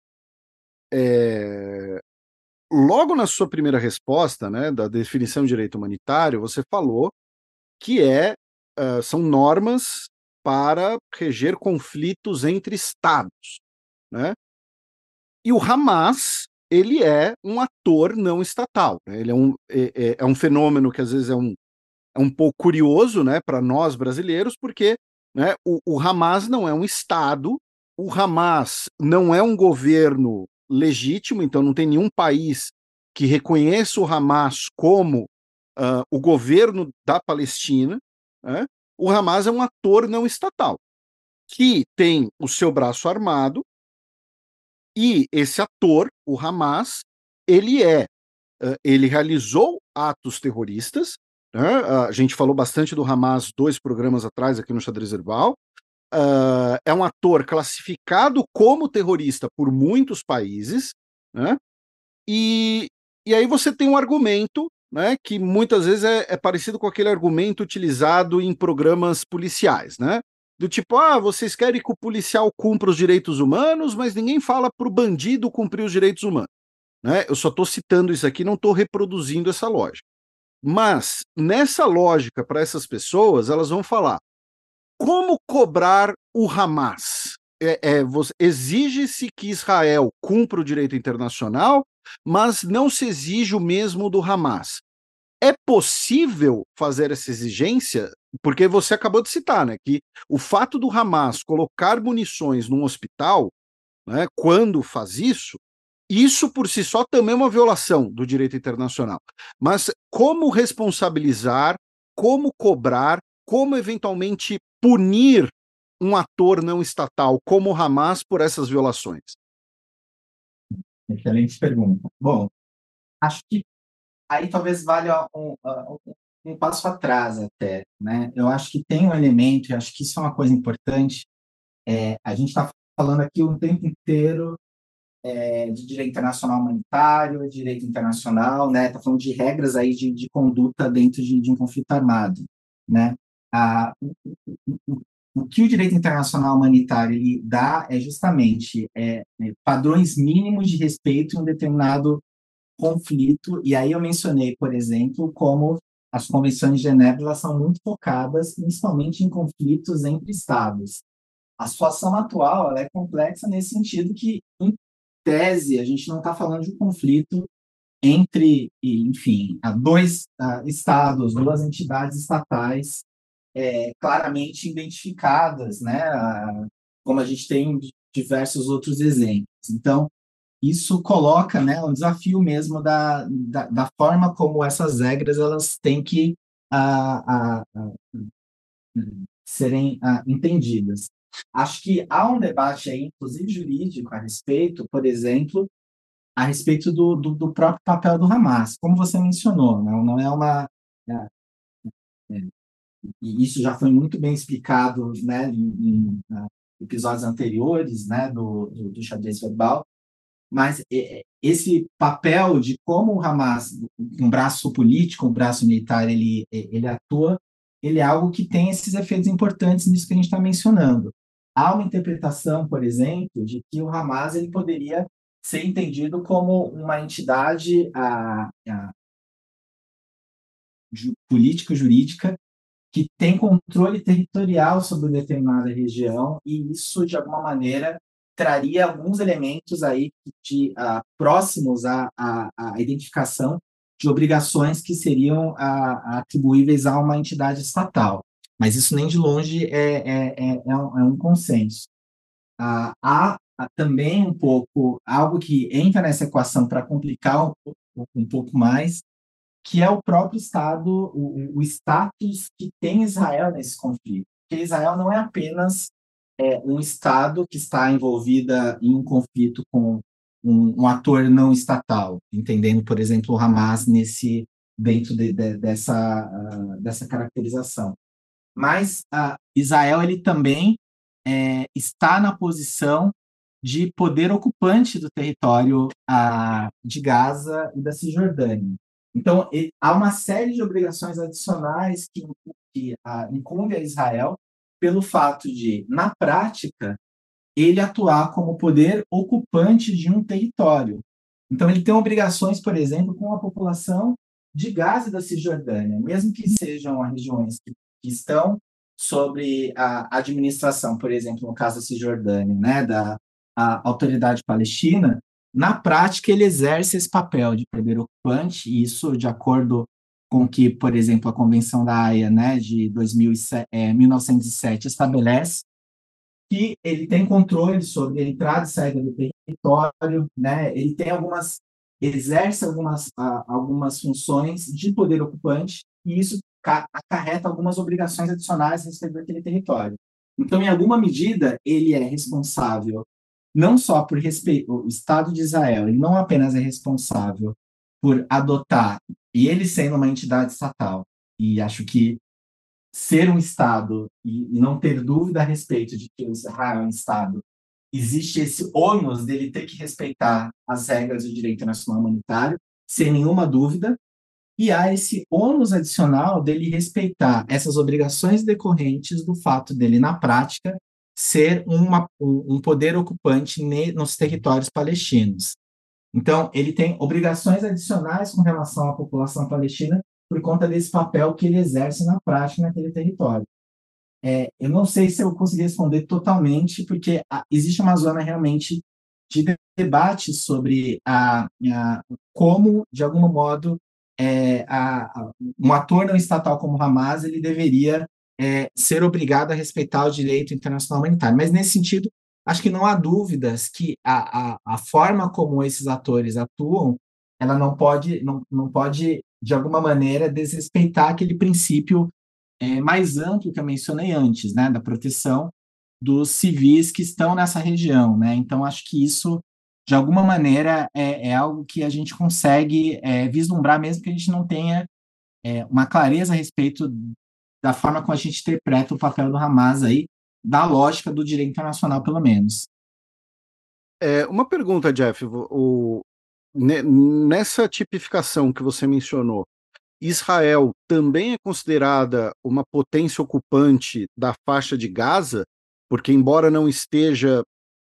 é, logo na sua primeira resposta, né, da definição de direito humanitário, você falou que é, uh, são normas para reger conflitos entre estados, né? E o Hamas ele é um ator não estatal. Né? Ele é um, é, é, é, um fenômeno que às vezes é um, é um pouco curioso né, para nós brasileiros, porque né, o, o Hamas não é um Estado, o Hamas não é um governo legítimo, então não tem nenhum país que reconheça o Hamas como uh, o governo da Palestina. Né? O Hamas é um ator não estatal, que tem o seu braço armado, e esse ator, o Hamas, ele é, uh, ele realizou atos terroristas. Né? Uh, a gente falou bastante do Hamas dois programas atrás aqui no Xadrez Herbal. Uh, é um ator classificado como terrorista por muitos países, né? E, e aí você tem um argumento né, que muitas vezes é, é, parecido com aquele argumento utilizado em programas policiais, né? Do tipo, ah, vocês querem que o policial cumpra os direitos humanos, mas ninguém fala para o bandido cumprir os direitos humanos. Né? Eu só estou citando isso aqui, não estou reproduzindo essa lógica. Mas, nessa lógica, para essas pessoas, elas vão falar: como cobrar o Hamas? É, é, Exige-se que Israel cumpra o direito internacional, mas não se exige o mesmo do Hamas. É possível fazer essa exigência porque você acabou de citar, né, que o fato do Hamas colocar munições num hospital, né, quando faz isso, isso por si só também é uma violação do direito internacional. Mas como responsabilizar, como cobrar, como eventualmente punir um ator não estatal como o Hamas por essas violações? Excelente pergunta. Bom, acho que aí talvez valha um, um, um passo atrás até, né? Eu acho que tem um elemento, e acho que isso é uma coisa importante. É, a gente está falando aqui o tempo inteiro é, de direito internacional humanitário, direito internacional, né? Está falando de regras aí de, de conduta dentro de, de, um conflito armado, né? O, o, que o direito internacional humanitário ele dá é justamente é, é, padrões mínimos de respeito em um determinado conflito. E aí eu mencionei, por exemplo, como as convenções de Genebra elas são muito focadas principalmente em conflitos entre estados. A situação atual é complexa nesse sentido que, em tese, a gente não está falando de um conflito entre, enfim, dois estados, duas entidades estatais é, claramente identificadas, né? Como a gente tem diversos outros exemplos. Então, isso coloca né, um desafio mesmo da, da, da, forma como essas regras elas têm que a, a, serem entendidas. Acho que há um debate aí, inclusive jurídico, a respeito, por exemplo, a respeito do, do, do próprio papel do Hamas, como você mencionou, não, não é uma. É, é, e isso já foi muito bem explicado né, em, em episódios anteriores né, do, do, do xadrez verbal, mas é, é, esse papel de como o Hamas, um braço político, um braço militar, ele, é, ele atua, ele é algo que tem esses efeitos importantes nisso que a gente está mencionando. Há uma interpretação, por exemplo, de que o Hamas ele poderia ser entendido como uma entidade a, a, político-jurídica que tem controle territorial sobre determinada região e isso, de alguma maneira, traria alguns elementos aí de uh, próximos à, à, à, identificação de obrigações que seriam uh, atribuíveis a uma entidade estatal. Mas isso nem de longe é, é, é, é um, é um, consenso. Uh, há também um pouco algo que entra nessa equação para complicar um, um, pouco mais, que é o próprio Estado, o, o status que tem Israel nesse conflito. Porque Israel não é apenas é um Estado que está envolvida em um conflito com um, um ator não estatal, entendendo, por exemplo, o Hamas nesse dentro de, de, dessa uh, dessa caracterização. Mas uh, Israel ele também é, está na posição de poder ocupante do território uh, de Gaza e da Cisjordânia. Então, há uma série de obrigações adicionais que, que uh, incumbe a Israel pelo fato de, na prática, ele atuar como poder ocupante de um território. Então, ele tem obrigações, por exemplo, com a população de Gaza e da Cisjordânia, mesmo que sejam regiões que, que estão sobre a administração, por exemplo, no caso da Cisjordânia, né, da autoridade palestina, na prática ele exerce esse papel de poder ocupante, e isso de acordo com que, por exemplo, a Convenção da Haia, né, de 2007, é, 1907 estabelece que ele tem controle sobre a entrada e saída do território, né, ele tem algumas exerce algumas algumas funções de poder ocupante e isso acarreta algumas obrigações adicionais a respeito daquele território. Então, em alguma medida, ele é responsável não só por respeito o Estado de Israel, ele não apenas é responsável por adotar e ele sendo uma entidade estatal. E acho que ser um Estado e, e não ter dúvida a respeito de que Israel é um Estado, existe esse ônus dele ter que respeitar as regras do direito internacional humanitário, sem nenhuma dúvida, e há esse ônus adicional dele respeitar essas obrigações decorrentes do fato dele, na prática, ser uma, um poder ocupante nos territórios palestinos. Então, ele tem obrigações adicionais com relação à população palestina por conta desse papel que ele exerce na prática naquele território. É, eu não sei se eu consegui responder totalmente, porque a, existe uma zona realmente de debate sobre a, a como, de algum modo, é, a, um ator não estatal como Hamas ele deveria é, ser obrigado a respeitar o direito internacional humanitário. Mas, nesse sentido, acho que não há dúvidas que a, a, a forma como esses atores atuam ela não pode, não, não pode, de alguma maneira, desrespeitar aquele princípio é, mais amplo que eu mencionei antes, né, da proteção dos civis que estão nessa região. Né? Então, acho que isso de alguma maneira, é, é algo que a gente consegue é, vislumbrar, mesmo que a gente não tenha é, uma clareza a respeito da forma como a gente interpreta o papel do Hamas aí, da lógica do direito internacional, pelo menos. É, uma pergunta, Jeff. O, nessa tipificação que você mencionou, Israel também é considerada uma potência ocupante da faixa de Gaza, porque, embora não esteja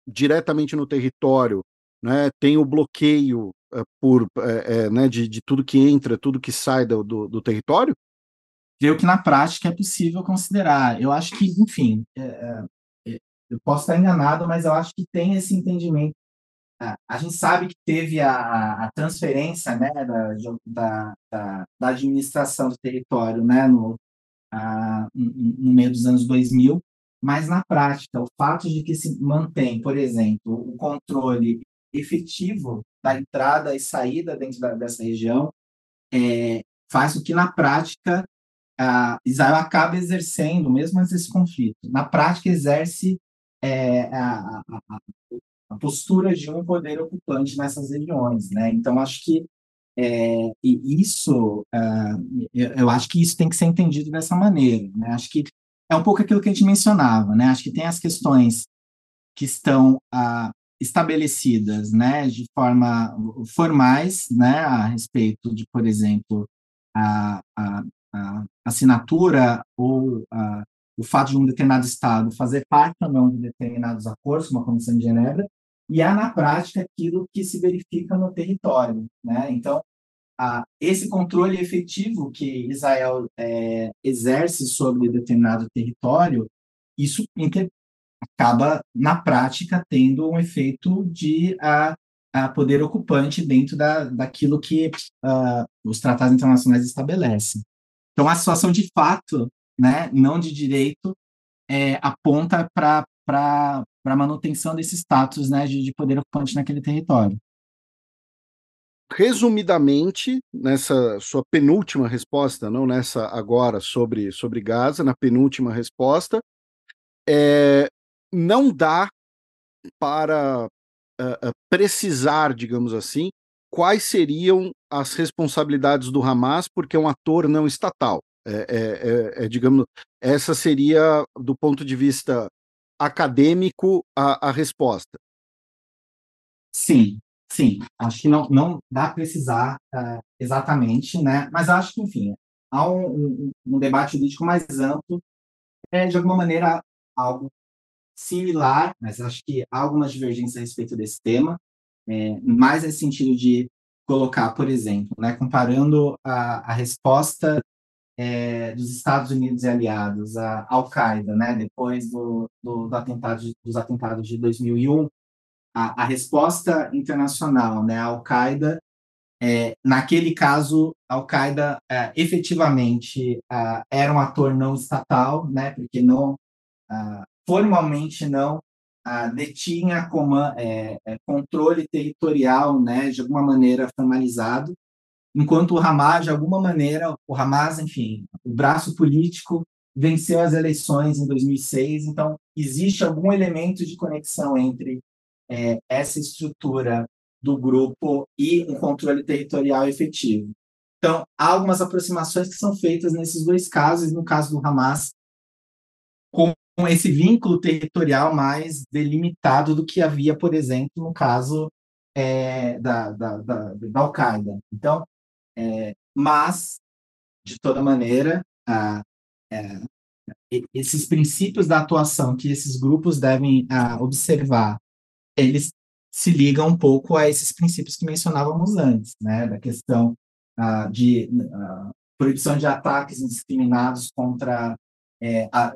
diretamente no território, né, tem o bloqueio uh, por, uh, né, de, de, tudo que entra, tudo que sai do, do, do território? Creio que na prática é possível considerar. Eu acho que, enfim, é, é, eu posso estar enganado, mas eu acho que tem esse entendimento. A gente sabe que teve a, a transferência né, da, da, da, administração do território né, no, a, no meio dos anos 2000, mas na prática, o fato de que se mantém, por exemplo, o controle efetivo da entrada e saída dentro da, dessa região é, faz com que, na prática, a Israel acabe exercendo, mesmo antes desse conflito, na prática exerce é, a, a, a, postura de um poder ocupante nessas regiões, né? Então acho que é, isso, uh, eu, eu, acho que isso tem que ser entendido dessa maneira, né? Acho que é um pouco aquilo que a gente mencionava, né? Acho que tem as questões que estão uh, estabelecidas, né, de forma formais, né, a respeito de, por exemplo, a, a, a assinatura ou a, o fato de um determinado estado fazer parte ou não de determinados acordos, como a Comissão de Genebra, e há na prática aquilo que se verifica no território, né? Então, a, esse controle efetivo que Israel é, exerce sobre determinado território, isso acaba, na prática, tendo um efeito de a, a poder ocupante dentro da, daquilo que uh, os tratados internacionais estabelecem. Então, a situação de fato, né, não de direito, é, aponta para a manutenção desse status né, de, de poder ocupante naquele território. Resumidamente, nessa sua penúltima resposta, não nessa agora sobre, sobre Gaza, na penúltima resposta, é, não dá para uh, precisar, digamos assim, quais seriam as responsabilidades do Hamas, porque é um ator não estatal. É, é, é, é, digamos, essa seria, do ponto de vista acadêmico, a, a resposta. Sim, sim. Acho que não, não dá a precisar uh, exatamente, né? Mas acho que, enfim, há um, um, um debate político mais amplo, é, de alguma maneira, algo similar, mas acho que há algumas divergências a respeito desse tema, é, mais nesse sentido de colocar, por exemplo, né, comparando a, a resposta é, dos Estados Unidos e aliados à Al-Qaeda, né, depois do, do, do, atentado de, dos atentados de 2001, a, a resposta internacional né, à Al-Qaeda, é, naquele caso, a Al-Qaeda é, efetivamente era um ator não estatal, né, porque não formalmente não detinha é, é, controle territorial, né, de alguma maneira formalizado, enquanto o Hamas, de alguma maneira, o Hamas, enfim, o braço político venceu as eleições em 2006, então existe algum elemento de conexão entre é, essa estrutura do grupo e um controle territorial efetivo. Então, há algumas aproximações que são feitas nesses dois casos, no caso do Hamas, com esse vínculo territorial mais delimitado do que havia, por exemplo, no caso é, da, da, da, da Al-Qaeda. Então, é, mas, de toda maneira, a, é, esses princípios da atuação que esses grupos devem a, observar, eles se ligam um pouco a esses princípios que mencionávamos antes, né, da questão a, de proibição de ataques indiscriminados contra é, a,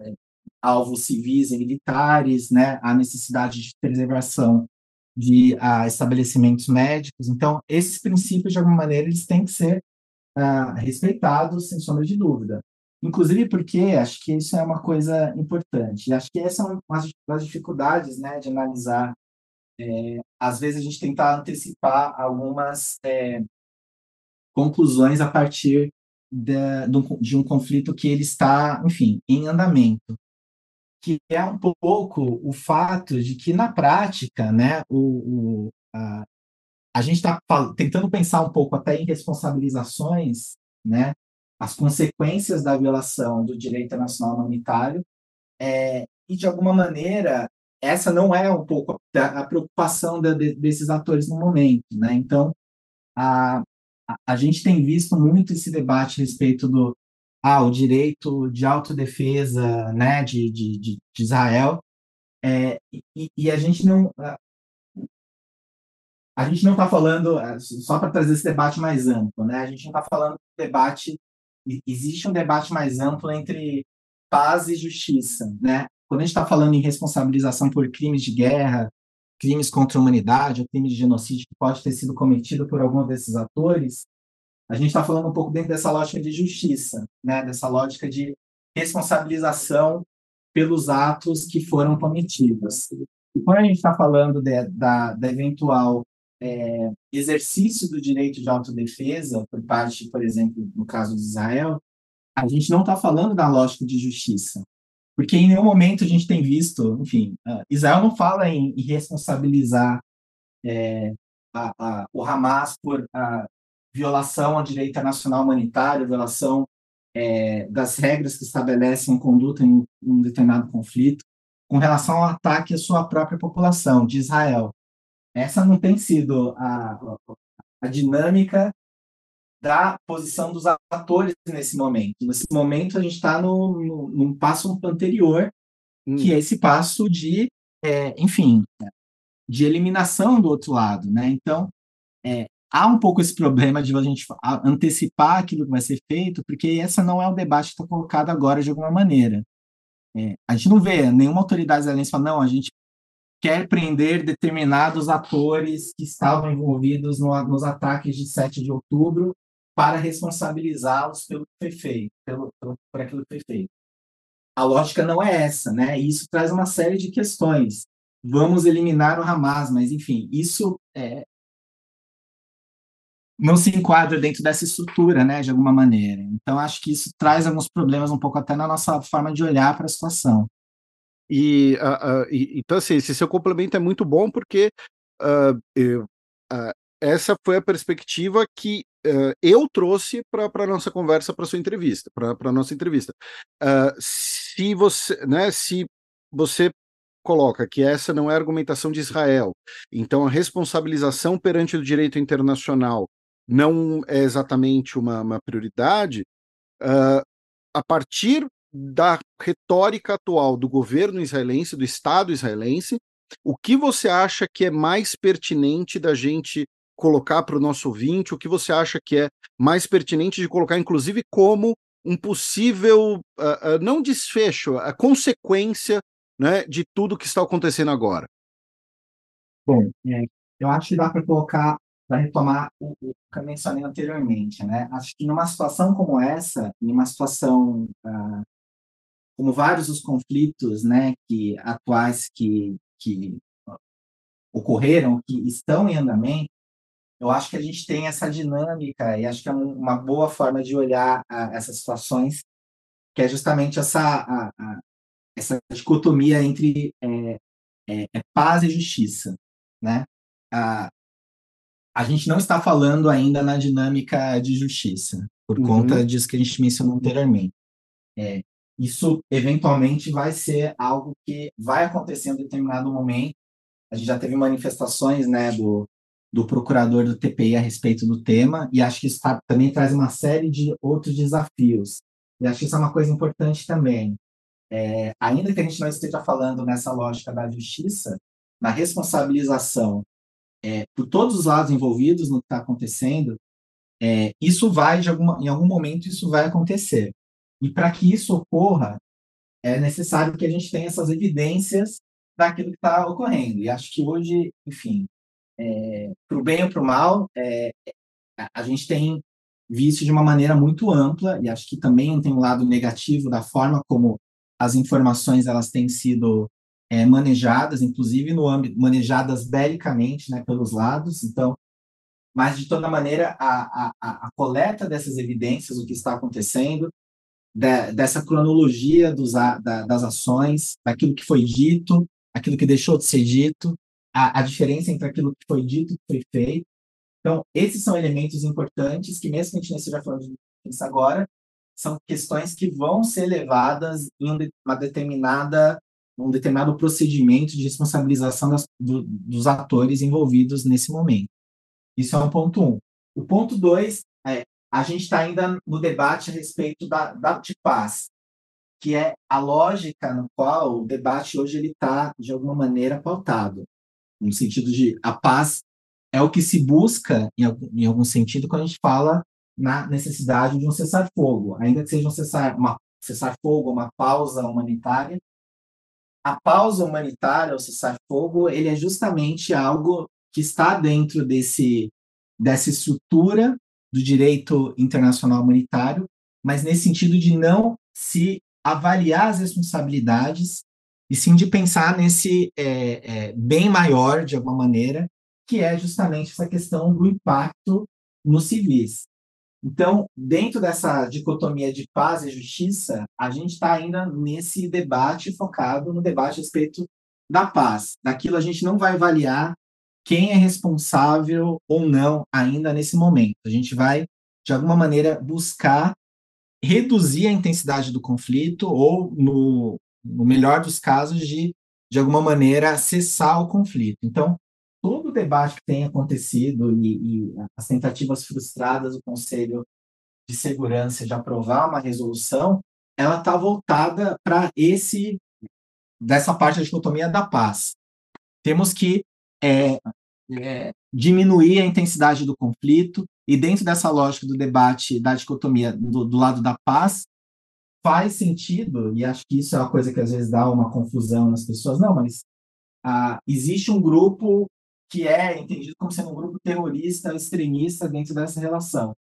alvos civis e militares, né, a necessidade de preservação de uh, estabelecimentos médicos. Então, esses princípios, de alguma maneira, eles têm que ser uh, respeitados, sem sombra de dúvida. Inclusive porque acho que isso é uma coisa importante. Acho que essa é uma das dificuldades né, de analisar. É, às vezes, a gente tentar antecipar algumas é, conclusões a partir de, de um conflito que ele está, enfim, em andamento que é um pouco o fato de que, na prática, né, o, o a, a gente está tentando pensar um pouco até em responsabilizações, né, as consequências da violação do direito internacional humanitário, é, e, de alguma maneira, essa não é um pouco a, a preocupação de, desses atores no momento. Né? Então, a, a gente tem visto muito esse debate a respeito do ah, o direito de autodefesa né, de, de, de Israel, é, e, e, a gente não a gente não está falando é, só para trazer esse debate mais amplo, né? A gente não está falando de debate existe um debate mais amplo entre paz e justiça, né? Quando a gente está falando em responsabilização por crimes de guerra, crimes contra a humanidade, ou crimes de genocídio que pode ter sido cometido por algum desses atores, a gente está falando um pouco dentro dessa lógica de justiça, né? dessa lógica de responsabilização pelos atos que foram cometidos. E quando a gente está falando de, da, da eventual é, exercício do direito de autodefesa por parte, por exemplo, no caso de Israel, a gente não está falando da lógica de justiça, porque em nenhum momento a gente tem visto, enfim, Israel não fala em, responsabilizar é, a, a, o Hamas por a, violação ao direito internacional humanitário, violação é, das regras que estabelecem conduta em um determinado conflito, com relação ao ataque à sua própria população, de Israel. Essa não tem sido a, a dinâmica da posição dos atores nesse momento. Nesse momento, a gente está no, no, num passo anterior, hum. que é esse passo de, é, enfim, de eliminação do outro lado. Né? Então, é, há um pouco esse problema de a gente antecipar aquilo que vai ser feito, porque essa não é o debate que está colocado agora de alguma maneira. É, a gente não vê nenhuma autoridade israelense falando, não, a gente quer prender determinados atores que estavam envolvidos no, nos ataques de 7 de outubro para responsabilizá-los pelo que foi feito, pelo, pelo, por aquilo que foi feito. A lógica não é essa, né? Isso traz uma série de questões. Vamos eliminar o Hamas, mas enfim, isso é, não se enquadra dentro dessa estrutura, né, de alguma maneira. Então, acho que isso traz alguns problemas um pouco até na nossa forma de olhar para a situação. E, uh, uh, e, então, assim, esse seu complemento é muito bom porque uh, essa foi a perspectiva que eu trouxe para a nossa conversa, para sua entrevista, para a nossa entrevista. se você, né, se você coloca que essa não é argumentação de Israel, então a responsabilização perante o direito internacional não é exatamente uma, uma prioridade, uh, a partir da retórica atual do governo israelense, do Estado israelense, o que você acha que é mais pertinente da gente colocar para o nosso ouvinte? O que você acha que é mais pertinente de colocar, inclusive, como um possível, uh, uh, não desfecho, a consequência né, de tudo que está acontecendo agora? Bom, é, eu acho que dá para colocar, para retomar o, o, que eu mencionei anteriormente, né? Acho que numa situação como essa, em uma situação uh, como vários dos conflitos, né, que atuais que que ocorreram, que estão em andamento, eu acho que a gente tem essa dinâmica e acho que é uma boa forma de olhar a, essas situações, que é justamente essa, a, a, essa dicotomia entre é, é, é paz e justiça, né? A, gente não está falando ainda na dinâmica de justiça, por uhum. conta disso que a gente mencionou anteriormente. É, isso eventualmente vai ser algo que vai acontecer em determinado momento. A gente já teve manifestações né, do, do procurador do TPI a respeito do tema, e acho que isso tá, também traz uma série de outros desafios. E acho que isso é uma coisa importante também. É, ainda que a gente não esteja falando nessa lógica da justiça, na responsabilização é, por todos os lados envolvidos no que está acontecendo, é, isso vai, de alguma, em algum momento, isso vai acontecer. E para que isso ocorra, é necessário que a gente tenha essas evidências daquilo que está ocorrendo. E acho que hoje, enfim, é, para o bem ou para o mal, é, a gente tem visto de uma maneira muito ampla, e acho que também tem um lado negativo da forma como as informações elas têm sido é, manejadas, inclusive no âmbito manejadas belicamente, né, pelos lados. Então, mas de toda maneira a, a, a coleta dessas evidências, o que está acontecendo, de, dessa cronologia dos, da, das ações, daquilo que foi dito, aquilo que deixou de ser dito, a, a diferença entre aquilo que foi dito e que foi feito. Então, esses são elementos importantes que, mesmo que a gente não esteja falando disso agora, são questões que vão ser levadas em uma determinada um determinado procedimento de responsabilização das, do, dos atores envolvidos nesse momento. Isso é um ponto um. O ponto dois é a gente está ainda no debate a respeito da, da de paz, que é a lógica no qual o debate hoje ele está de alguma maneira pautado, no sentido de a paz é o que se busca em, em algum sentido quando a gente fala na necessidade de um cessar-fogo, ainda que seja um cessar uma cessar-fogo, uma pausa humanitária. A pausa humanitária, o cessar-fogo, ele é justamente algo que está dentro desse dessa estrutura do direito internacional humanitário, mas nesse sentido de não se avaliar as responsabilidades e sim de pensar nesse é, é, bem maior, de alguma maneira, que é justamente essa questão do impacto nos civis. Então, dentro dessa dicotomia de paz e justiça, a gente está ainda nesse debate focado no debate a respeito da paz. Daquilo a gente não vai avaliar quem é responsável ou não ainda nesse momento. A gente vai, de alguma maneira, buscar reduzir a intensidade do conflito ou, no, no melhor dos casos, de, de alguma maneira, cessar o conflito. Então, todo o debate que tem acontecido e, e as tentativas frustradas do Conselho de Segurança de aprovar uma resolução, ela está voltada para esse dessa parte da dicotomia da paz. Temos que é, é, diminuir a intensidade do conflito, e dentro dessa lógica do debate da dicotomia do, do lado da paz, faz sentido, e acho que isso é uma coisa que às vezes dá uma confusão nas pessoas, não, mas ah, existe um grupo que é entendido como sendo um grupo terrorista, extremista dentro dessa relação.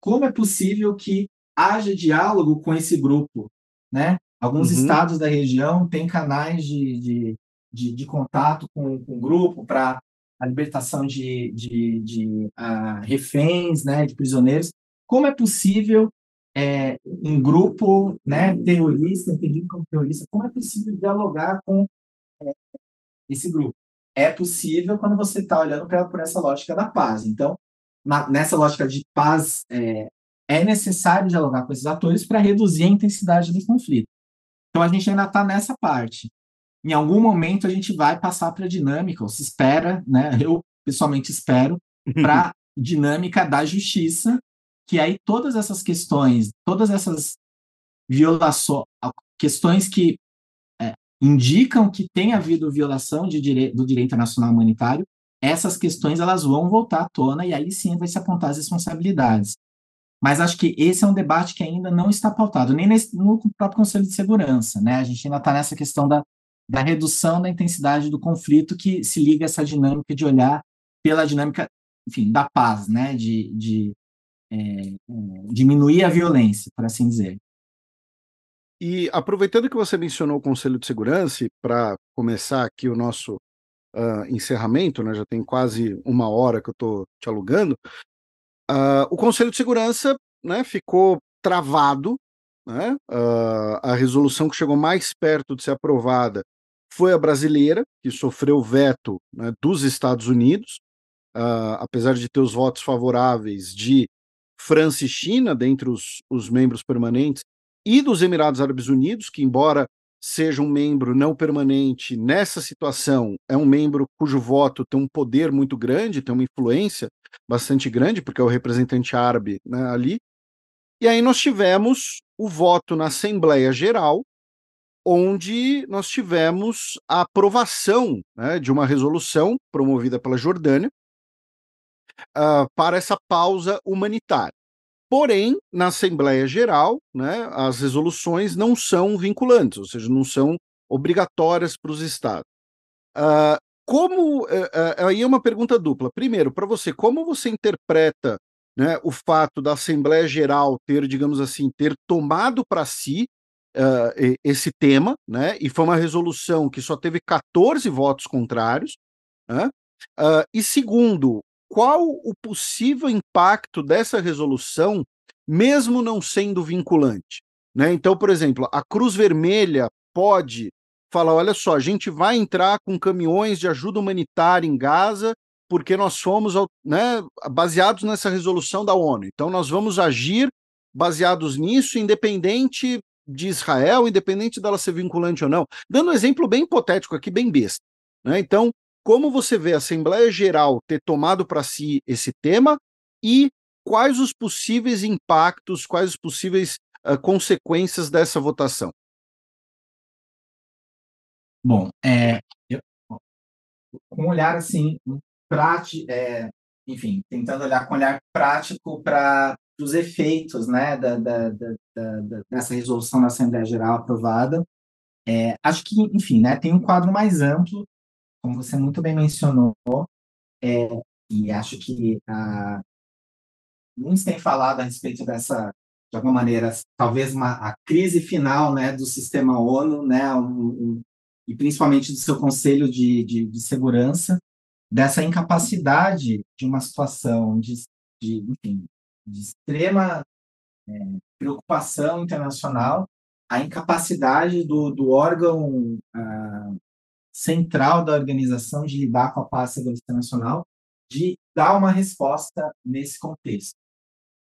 Como é possível que haja diálogo com esse grupo? Né? Alguns uhum. estados da região têm canais de, de, de, de contato com, com o grupo para a libertação de, de, de uh, reféns, né, de prisioneiros. Como é possível é, um grupo né, terrorista, entendido como terrorista, como é possível dialogar com é, esse grupo? É possível quando você está olhando pra, por essa lógica da paz. Então, na, nessa lógica de paz, é, é necessário dialogar com esses atores para reduzir a intensidade do conflito. Então, a gente ainda está nessa parte em algum momento a gente vai passar para a dinâmica, ou se espera, né? Eu pessoalmente espero, [laughs] para dinâmica da justiça, que aí todas essas questões, todas essas violações, questões que indicam que tem havido violação direito, do direito internacional humanitário, essas questões elas vão voltar à tona e aí sim vai se apontar as responsabilidades. Mas acho que esse é um debate que ainda não está pautado, nem nesse, no próprio Conselho de Segurança. Né? A gente ainda está nessa questão da, da redução da intensidade do conflito que se liga a essa dinâmica de olhar pela dinâmica, enfim, da paz, né? de, de é, é diminuir a violência, por assim dizer. E aproveitando que você mencionou o Conselho de Segurança, para começar aqui o nosso uh, encerramento, né, já tem quase uma hora que eu estou te alugando, uh, o Conselho de Segurança né, ficou travado, né, uh, a resolução que chegou mais perto de ser aprovada foi a brasileira, que sofreu veto né, dos Estados Unidos, apesar de ter os votos favoráveis de França e China, dentre os, os membros permanentes, e dos Emirados Árabes Unidos, que, embora seja um membro não permanente nessa situação, é um membro cujo voto tem um poder muito grande, tem uma influência bastante grande, porque é o representante árabe né, ali. E aí nós tivemos o voto na Assembleia Geral, onde nós tivemos a aprovação né, de uma resolução promovida pela Jordânia uh, para essa pausa humanitária. Porém, na Assembleia Geral, né, as resoluções não são vinculantes, ou seja, não são obrigatórias para os estados. Uh, como uh, uh, aí é uma pergunta dupla. Primeiro, para você, como você interpreta né, o fato da Assembleia Geral ter, digamos assim, ter tomado para si uh, esse tema, né, e foi uma resolução que só teve 14 votos contrários, né, e segundo, qual o possível impacto dessa resolução, mesmo não sendo vinculante. Né? Então, por exemplo, a Cruz Vermelha pode falar: olha só, a gente vai entrar com caminhões de ajuda humanitária em Gaza, porque nós somos né, baseados nessa resolução da ONU. Então, nós vamos agir baseados nisso, independente de Israel, independente dela ser vinculante ou não. Dando um exemplo bem hipotético aqui, bem besta. Né? Então, como você vê a Assembleia Geral ter tomado para si esse tema e quais os possíveis impactos, quais as possíveis uh, consequências dessa votação? Bom, é, eu, com um olhar assim, prático, é, enfim, tentando olhar com olhar prático para os efeitos né, da, da, da, da, dessa resolução da Assembleia Geral aprovada, é, acho que, enfim, né, tem um quadro mais amplo como você muito bem mencionou, é, e acho que a, muitos têm falado a respeito dessa, de alguma maneira, talvez uma, a crise final né, do sistema ONU, né, um, um, e principalmente do seu Conselho de, de, de, Segurança, dessa incapacidade de uma situação de, de, enfim, de extrema é, preocupação internacional, a incapacidade do, do órgão ah, central da organização de lidar com a segurança internacional, de dar uma resposta nesse contexto.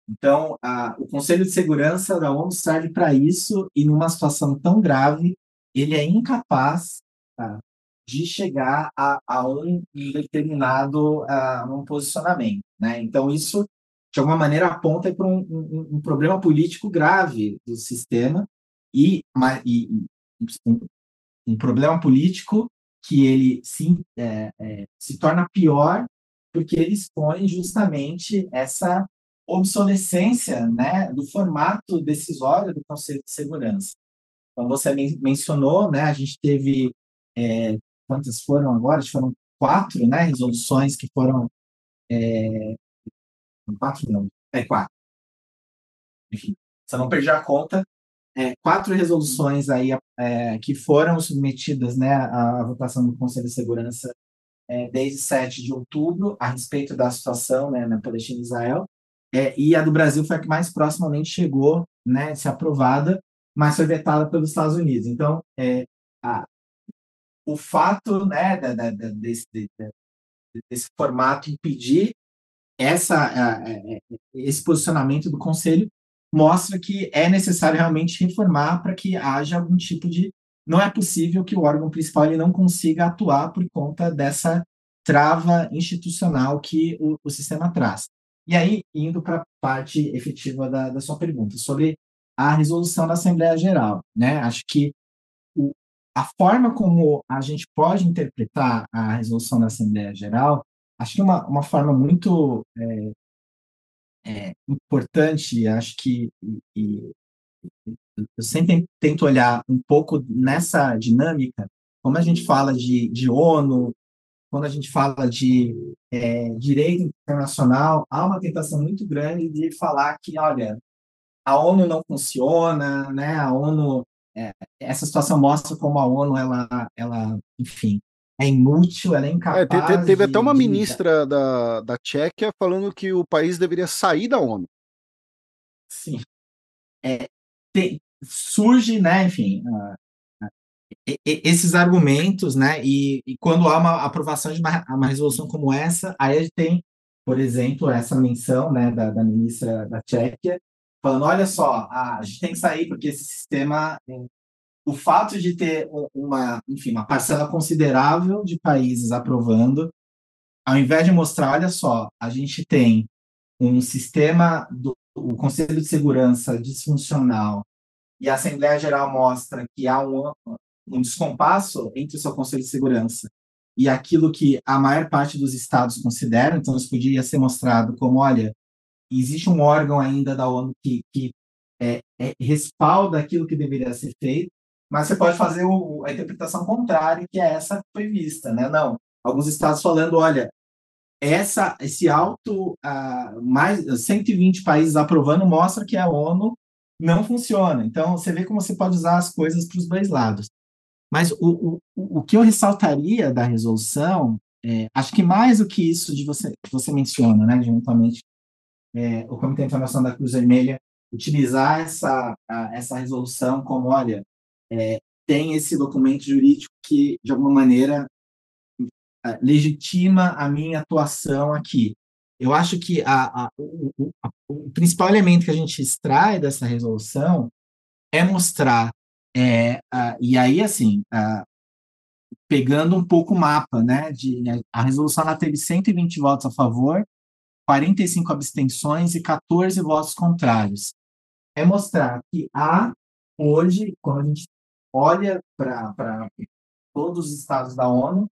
Então, a, o Conselho de Segurança da ONU serve para isso e numa situação tão grave, ele é incapaz tá, de chegar a, a um determinado a, um posicionamento. Né? Então, isso, de alguma maneira, aponta para um, um, um, problema político grave do sistema e, e um, um problema político que ele se, é, é, se torna pior porque ele expõe justamente essa obsolescência né, do formato decisório do Conselho de Segurança. Então, você mencionou, né, a gente teve, é, quantas foram agora? Foram quatro né, resoluções que foram. É, quatro não, é quatro. Enfim, eu não perdi a conta, é, quatro resoluções aí é, que foram submetidas né, à, votação do Conselho de Segurança é, desde 7 de outubro a respeito da situação né, na Palestina e Israel, é, e a do Brasil foi a que mais proximamente chegou né, de ser aprovada, mas foi vetada pelos Estados Unidos. Então, é, a, o fato né, da, da, da, desse, desse formato impedir essa, esse posicionamento do Conselho mostra que é necessário realmente reformar para que haja algum tipo de. Não é possível que o órgão principal ele não consiga atuar por conta dessa trava institucional que o, o sistema traz. E aí, indo para a parte efetiva da, da sua pergunta, sobre a resolução da Assembleia Geral. Né? Acho que o, a forma como a gente pode interpretar a resolução da Assembleia Geral, acho que uma, uma forma muito é, é, importante, acho que e, e, eu sempre tento olhar um pouco nessa dinâmica, como a gente fala de, de ONU, quando a gente fala de é, direito internacional, há uma tentação muito grande de falar que, olha, a ONU não funciona, né? A ONU, é, essa situação mostra como a ONU, ela, ela, enfim, é inútil, ela é incapaz. É, teve, teve de, até uma de... ministra da, da Tchequia falando que o país deveria sair da ONU. Sim. É, tem, surge, né, enfim, uh, esses argumentos, né? E, e, quando há uma aprovação de uma, uma, resolução como essa, aí a gente tem, por exemplo, essa menção, né, da, da ministra da Tchequia, falando, olha só, a, gente tem que sair porque esse sistema, o fato de ter uma, enfim, uma parcela considerável de países aprovando, ao invés de mostrar, olha só, a gente tem um sistema do o Conselho de Segurança disfuncional e a Assembleia Geral mostra que há um, um descompasso entre o seu Conselho de Segurança e aquilo que a maior parte dos estados consideram, então isso poderia ser mostrado como, olha, existe um órgão ainda da ONU que, que é, é, respalda aquilo que deveria ser feito, mas você pode fazer o, a interpretação contrária, que é essa que foi vista, né? Não, alguns estados falando, olha, essa, esse alto, uh, mais 120 países aprovando mostra que a ONU não funciona. Então, você vê como você pode usar as coisas para os dois lados. Mas o, o, o que eu ressaltaria da resolução, é, acho que mais do que isso de você, que você menciona, né, de eventualmente é, o Comitê Internacional da Cruz Vermelha utilizar essa, a, essa resolução como, olha, é, tem esse documento jurídico que, de alguma maneira, legitima a minha atuação aqui. Eu acho que a, a, o, o, principal elemento que a gente extrai dessa resolução é mostrar, é, e aí, assim, pegando um pouco o mapa, né, de, a resolução ela teve 120 votos a favor, 45 abstenções e 14 votos contrários. É mostrar que há, hoje, quando a gente olha para todos os estados da ONU,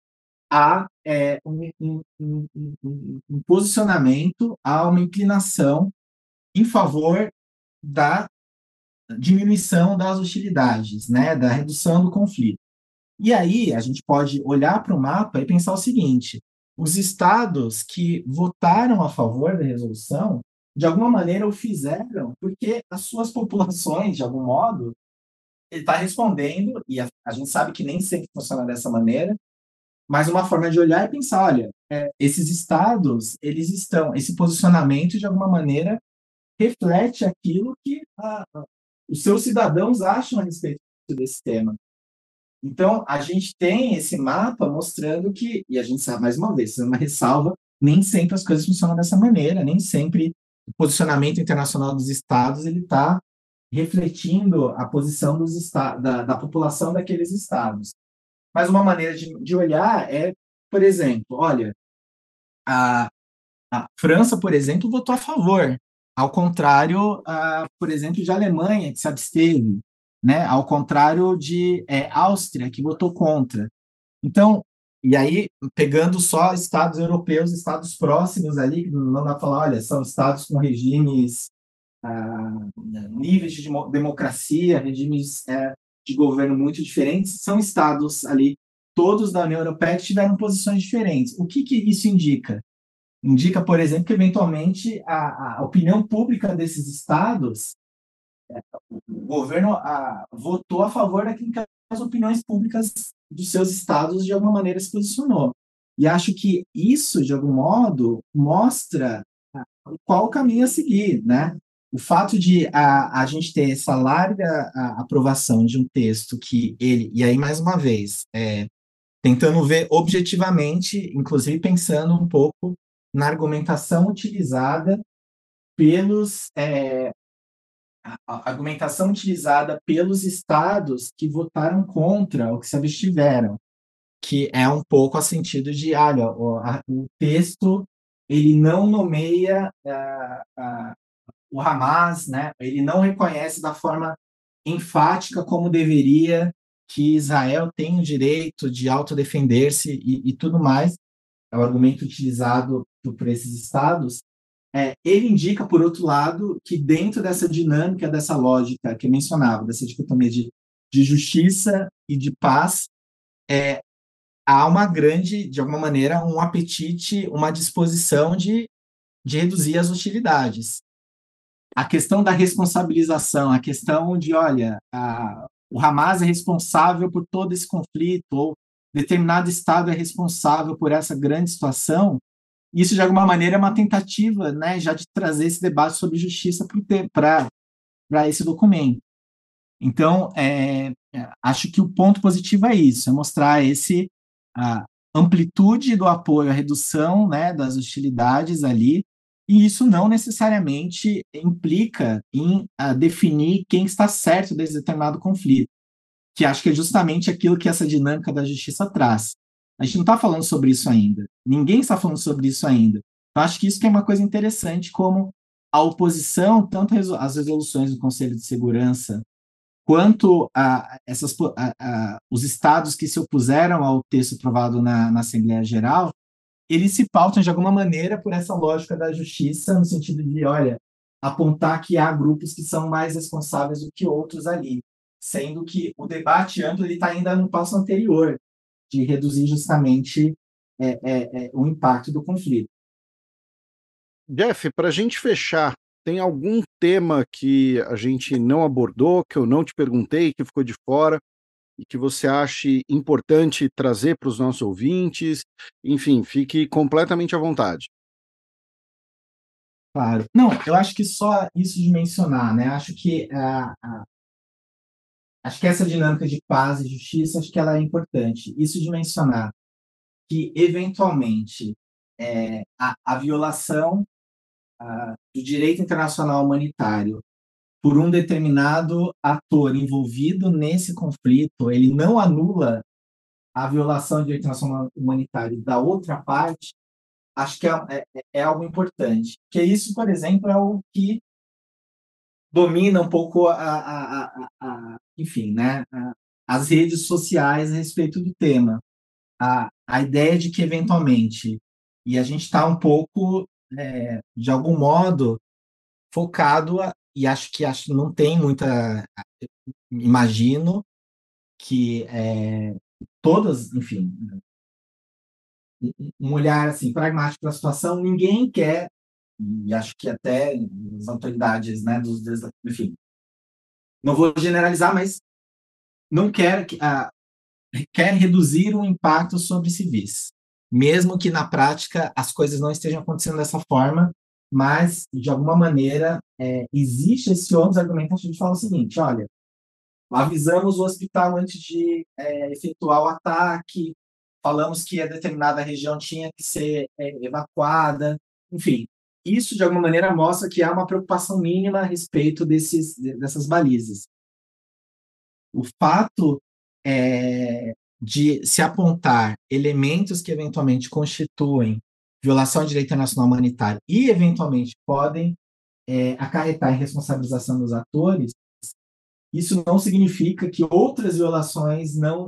há é, um, um, um, um, posicionamento, há uma inclinação em favor da diminuição das hostilidades, né, da redução do conflito. E aí a gente pode olhar para o mapa e pensar o seguinte: os estados que votaram a favor da resolução, de alguma maneira o fizeram porque as suas populações, de algum modo, ele está respondendo, e a, a, gente sabe que nem sempre funciona dessa maneira, mas uma forma de olhar é pensar, olha, é, esses estados, eles estão, esse posicionamento, de alguma maneira, reflete aquilo que a, a, os seus cidadãos acham a respeito desse tema. Então, a gente tem esse mapa mostrando que, e a gente sabe, mais uma vez, é uma ressalva, nem sempre as coisas funcionam dessa maneira, nem sempre o posicionamento internacional dos estados ele está refletindo a posição dos da, da população daqueles estados. Mas uma maneira de, de olhar é, por exemplo, olha, a, a França, por exemplo, votou a favor, ao contrário, a, por exemplo, de Alemanha, que se absteve, né? ao contrário de é, Áustria, que votou contra. Então, e aí, pegando só estados europeus, estados próximos ali, não dá para falar, olha, são estados com regimes, níveis de democracia, regimes é, de governo muito diferentes, são estados ali, todos da União Europeia, que tiveram posições diferentes. O que, que isso indica? Indica, por exemplo, que eventualmente a, a opinião pública desses estados, é, o governo a, votou a favor daquilo que as opiniões públicas dos seus estados de alguma maneira se posicionou. E acho que isso, de algum modo, mostra qual o caminho a seguir, né? O fato de a, a gente ter essa larga aprovação de um texto que ele, e aí mais uma vez, é, tentando ver objetivamente, inclusive pensando um pouco na argumentação utilizada pelos é, argumentação utilizada pelos estados que votaram contra ou que se abstiveram, que é um pouco a sentido de, olha, o, a, o texto ele não nomeia a, o Hamas, né, ele não reconhece da forma enfática como deveria que Israel tem o direito de autodefender-se e, e tudo mais, é o argumento utilizado por esses estados, é, ele indica, por outro lado, que dentro dessa dinâmica, dessa lógica que eu mencionava, dessa dicotomia de, de justiça e de paz, é, há uma grande, de alguma maneira, um apetite, uma disposição de, de reduzir as hostilidades. A questão da responsabilização, a questão de, olha, a, o Hamas é responsável por todo esse conflito, ou determinado Estado é responsável por essa grande situação, isso, de alguma maneira, é uma tentativa né, já de trazer esse debate sobre justiça para esse documento. Então, é, acho que o ponto positivo é isso, é mostrar esse a amplitude do apoio à redução né, das hostilidades ali, e isso não necessariamente implica em uh, definir quem está certo desse determinado conflito, que acho que é justamente aquilo que essa dinâmica da justiça traz. A gente não está falando sobre isso ainda. Ninguém está falando sobre isso ainda. Eu acho que isso que é uma coisa interessante, como a oposição, tanto às resoluções do Conselho de Segurança, quanto a essas, a, a, os estados que se opuseram ao texto aprovado na, na Assembleia Geral, eles se pautam de alguma maneira por essa lógica da justiça, no sentido de, olha, apontar que há grupos que são mais responsáveis do que outros ali, sendo que o debate amplo está ainda no passo anterior, de reduzir justamente é, é, é, o impacto do conflito. Jeff, para a gente fechar, tem algum tema que a gente não abordou, que eu não te perguntei, que ficou de fora e que você ache importante trazer para os nossos ouvintes? Enfim, fique completamente à vontade. Claro. Não, eu acho que só isso de mencionar, né? Acho que uh, uh, Acho que essa dinâmica de paz e justiça, acho que ela é importante. Isso de mencionar que, eventualmente, é, a, a, violação a, do direito internacional humanitário por um determinado ator envolvido nesse conflito, ele não anula a violação do direito internacional humanitário da outra parte, acho que é, é, é algo importante. Que isso, por exemplo, é o que domina um pouco a, a, a, a enfim, né, as redes sociais a respeito do tema. A, a ideia de que eventualmente, e a gente está um pouco, é, de algum modo, focado, a, e acho que acho não tem muita, imagino que é, todas, enfim, um olhar assim pragmático para a situação, ninguém quer e acho que até as autoridades, né, dos, enfim, não vou generalizar, mas não quer que a quer reduzir o impacto sobre civis, mesmo que na prática as coisas não estejam acontecendo dessa forma, mas de alguma maneira é, existe esse outro argumento a gente fala o seguinte, olha, avisamos o hospital antes de é, efetuar o ataque, falamos que a determinada região tinha que ser é, evacuada, enfim, isso, de alguma maneira, mostra que há uma preocupação mínima a respeito desses, dessas balizas. O fato é, de se apontar elementos que eventualmente constituem violação de direito internacional humanitário e, eventualmente, podem é, acarretar em responsabilização dos atores, isso não significa que outras violações não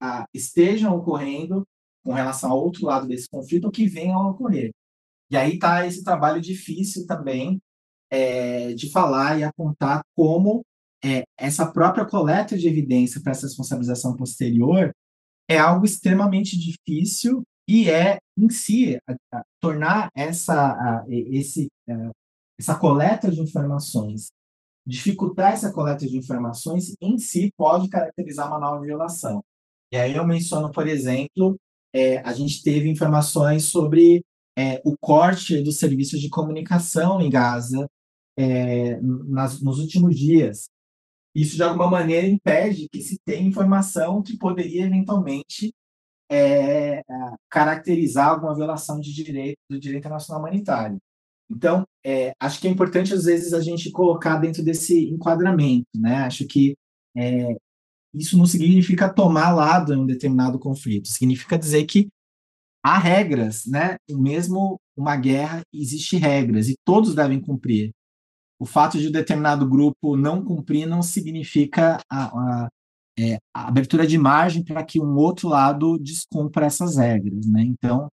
ah, estejam ocorrendo com relação ao outro lado desse conflito ou que venham a ocorrer. E aí está esse trabalho difícil também é, de falar e apontar como é, essa própria coleta de evidência para essa responsabilização posterior é algo extremamente difícil e é em si a, a, tornar essa esse é, essa coleta de informações dificultar essa coleta de informações em si pode caracterizar uma nova violação e aí eu menciono por exemplo é, a gente teve informações sobre é, o corte dos serviços de comunicação em Gaza é, nas, nos últimos dias. Isso, de alguma maneira, impede que se tenha informação que poderia, eventualmente, é, caracterizar alguma violação de direito do direito internacional humanitário. Então, é, acho que é importante, às vezes, a gente colocar dentro desse enquadramento. Né? Acho que é, isso não significa tomar lado em um determinado conflito, significa dizer que há regras, né? Mesmo uma guerra existe regras e todos devem cumprir. o fato de um determinado grupo não cumprir não significa a, a, é, abertura de margem para que um outro lado descumpra essas regras, né? Então,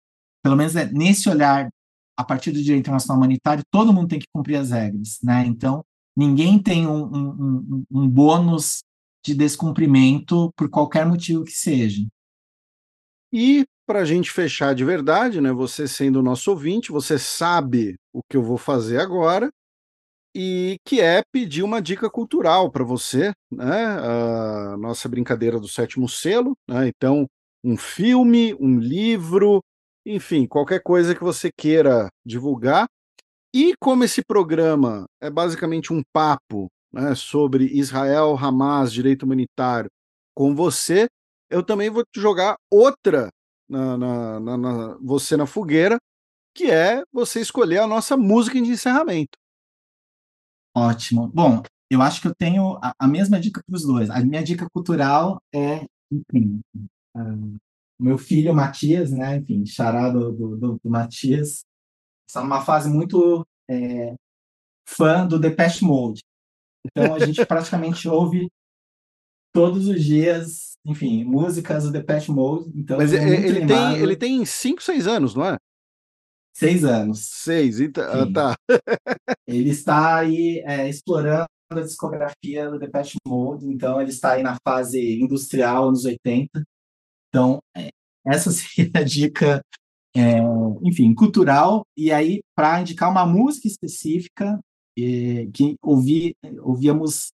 pelo menos é, nesse olhar, a partir do direito internacional humanitário, todo mundo tem que cumprir as regras, né? Então, ninguém tem um, um, um, um bônus de descumprimento por qualquer motivo que seja. E para a gente fechar de verdade, né? Você sendo nosso ouvinte, você sabe o que eu vou fazer agora e que é pedir uma dica cultural para você, né? A nossa brincadeira do sétimo selo, né? Então, um filme, um livro, enfim, qualquer coisa que você queira divulgar. E como esse programa é basicamente um papo né, sobre Israel, Hamas, direito humanitário com você, eu também vou te jogar outra na, na, na, na, você na fogueira, que é você escolher a nossa música de encerramento. Ótimo. Bom, eu acho que eu tenho a, a mesma dica para os dois. A minha dica cultural é, enfim, uh, meu filho Matias, né, enfim, charado do, do, do Matias, está numa fase muito é, fã do Depeche Mode. Então a gente [laughs] praticamente ouve todos os dias, enfim, músicas do Depeche Mode. Então Mas é ele, tem, ele tem 5, 6 anos, não é? Seis anos. Seis, então, ah, tá. [laughs] ele está aí é, explorando a discografia do Depeche Mode, então ele está aí na fase industrial, anos 80. Então, é, essa [laughs] seria a dica, é, enfim, cultural. E aí, para indicar uma música específica, é, que ouvi, ouvíamos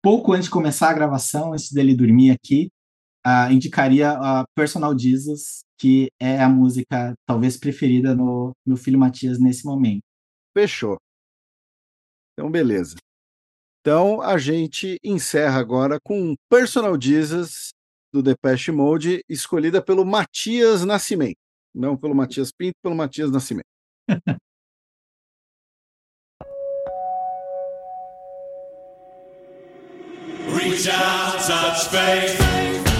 pouco antes de começar a gravação, antes dele dormir aqui, uh, indicaria a Personal Jesus, que é a música talvez preferida no meu filho Matias nesse momento. Fechou. Então, beleza. Então, a gente encerra agora com Personal Jesus do Depeche Mode, escolhida pelo Matias Nascimento. Não pelo Matias Pinto, pelo Matias Nascimento. Reach out, touch faith.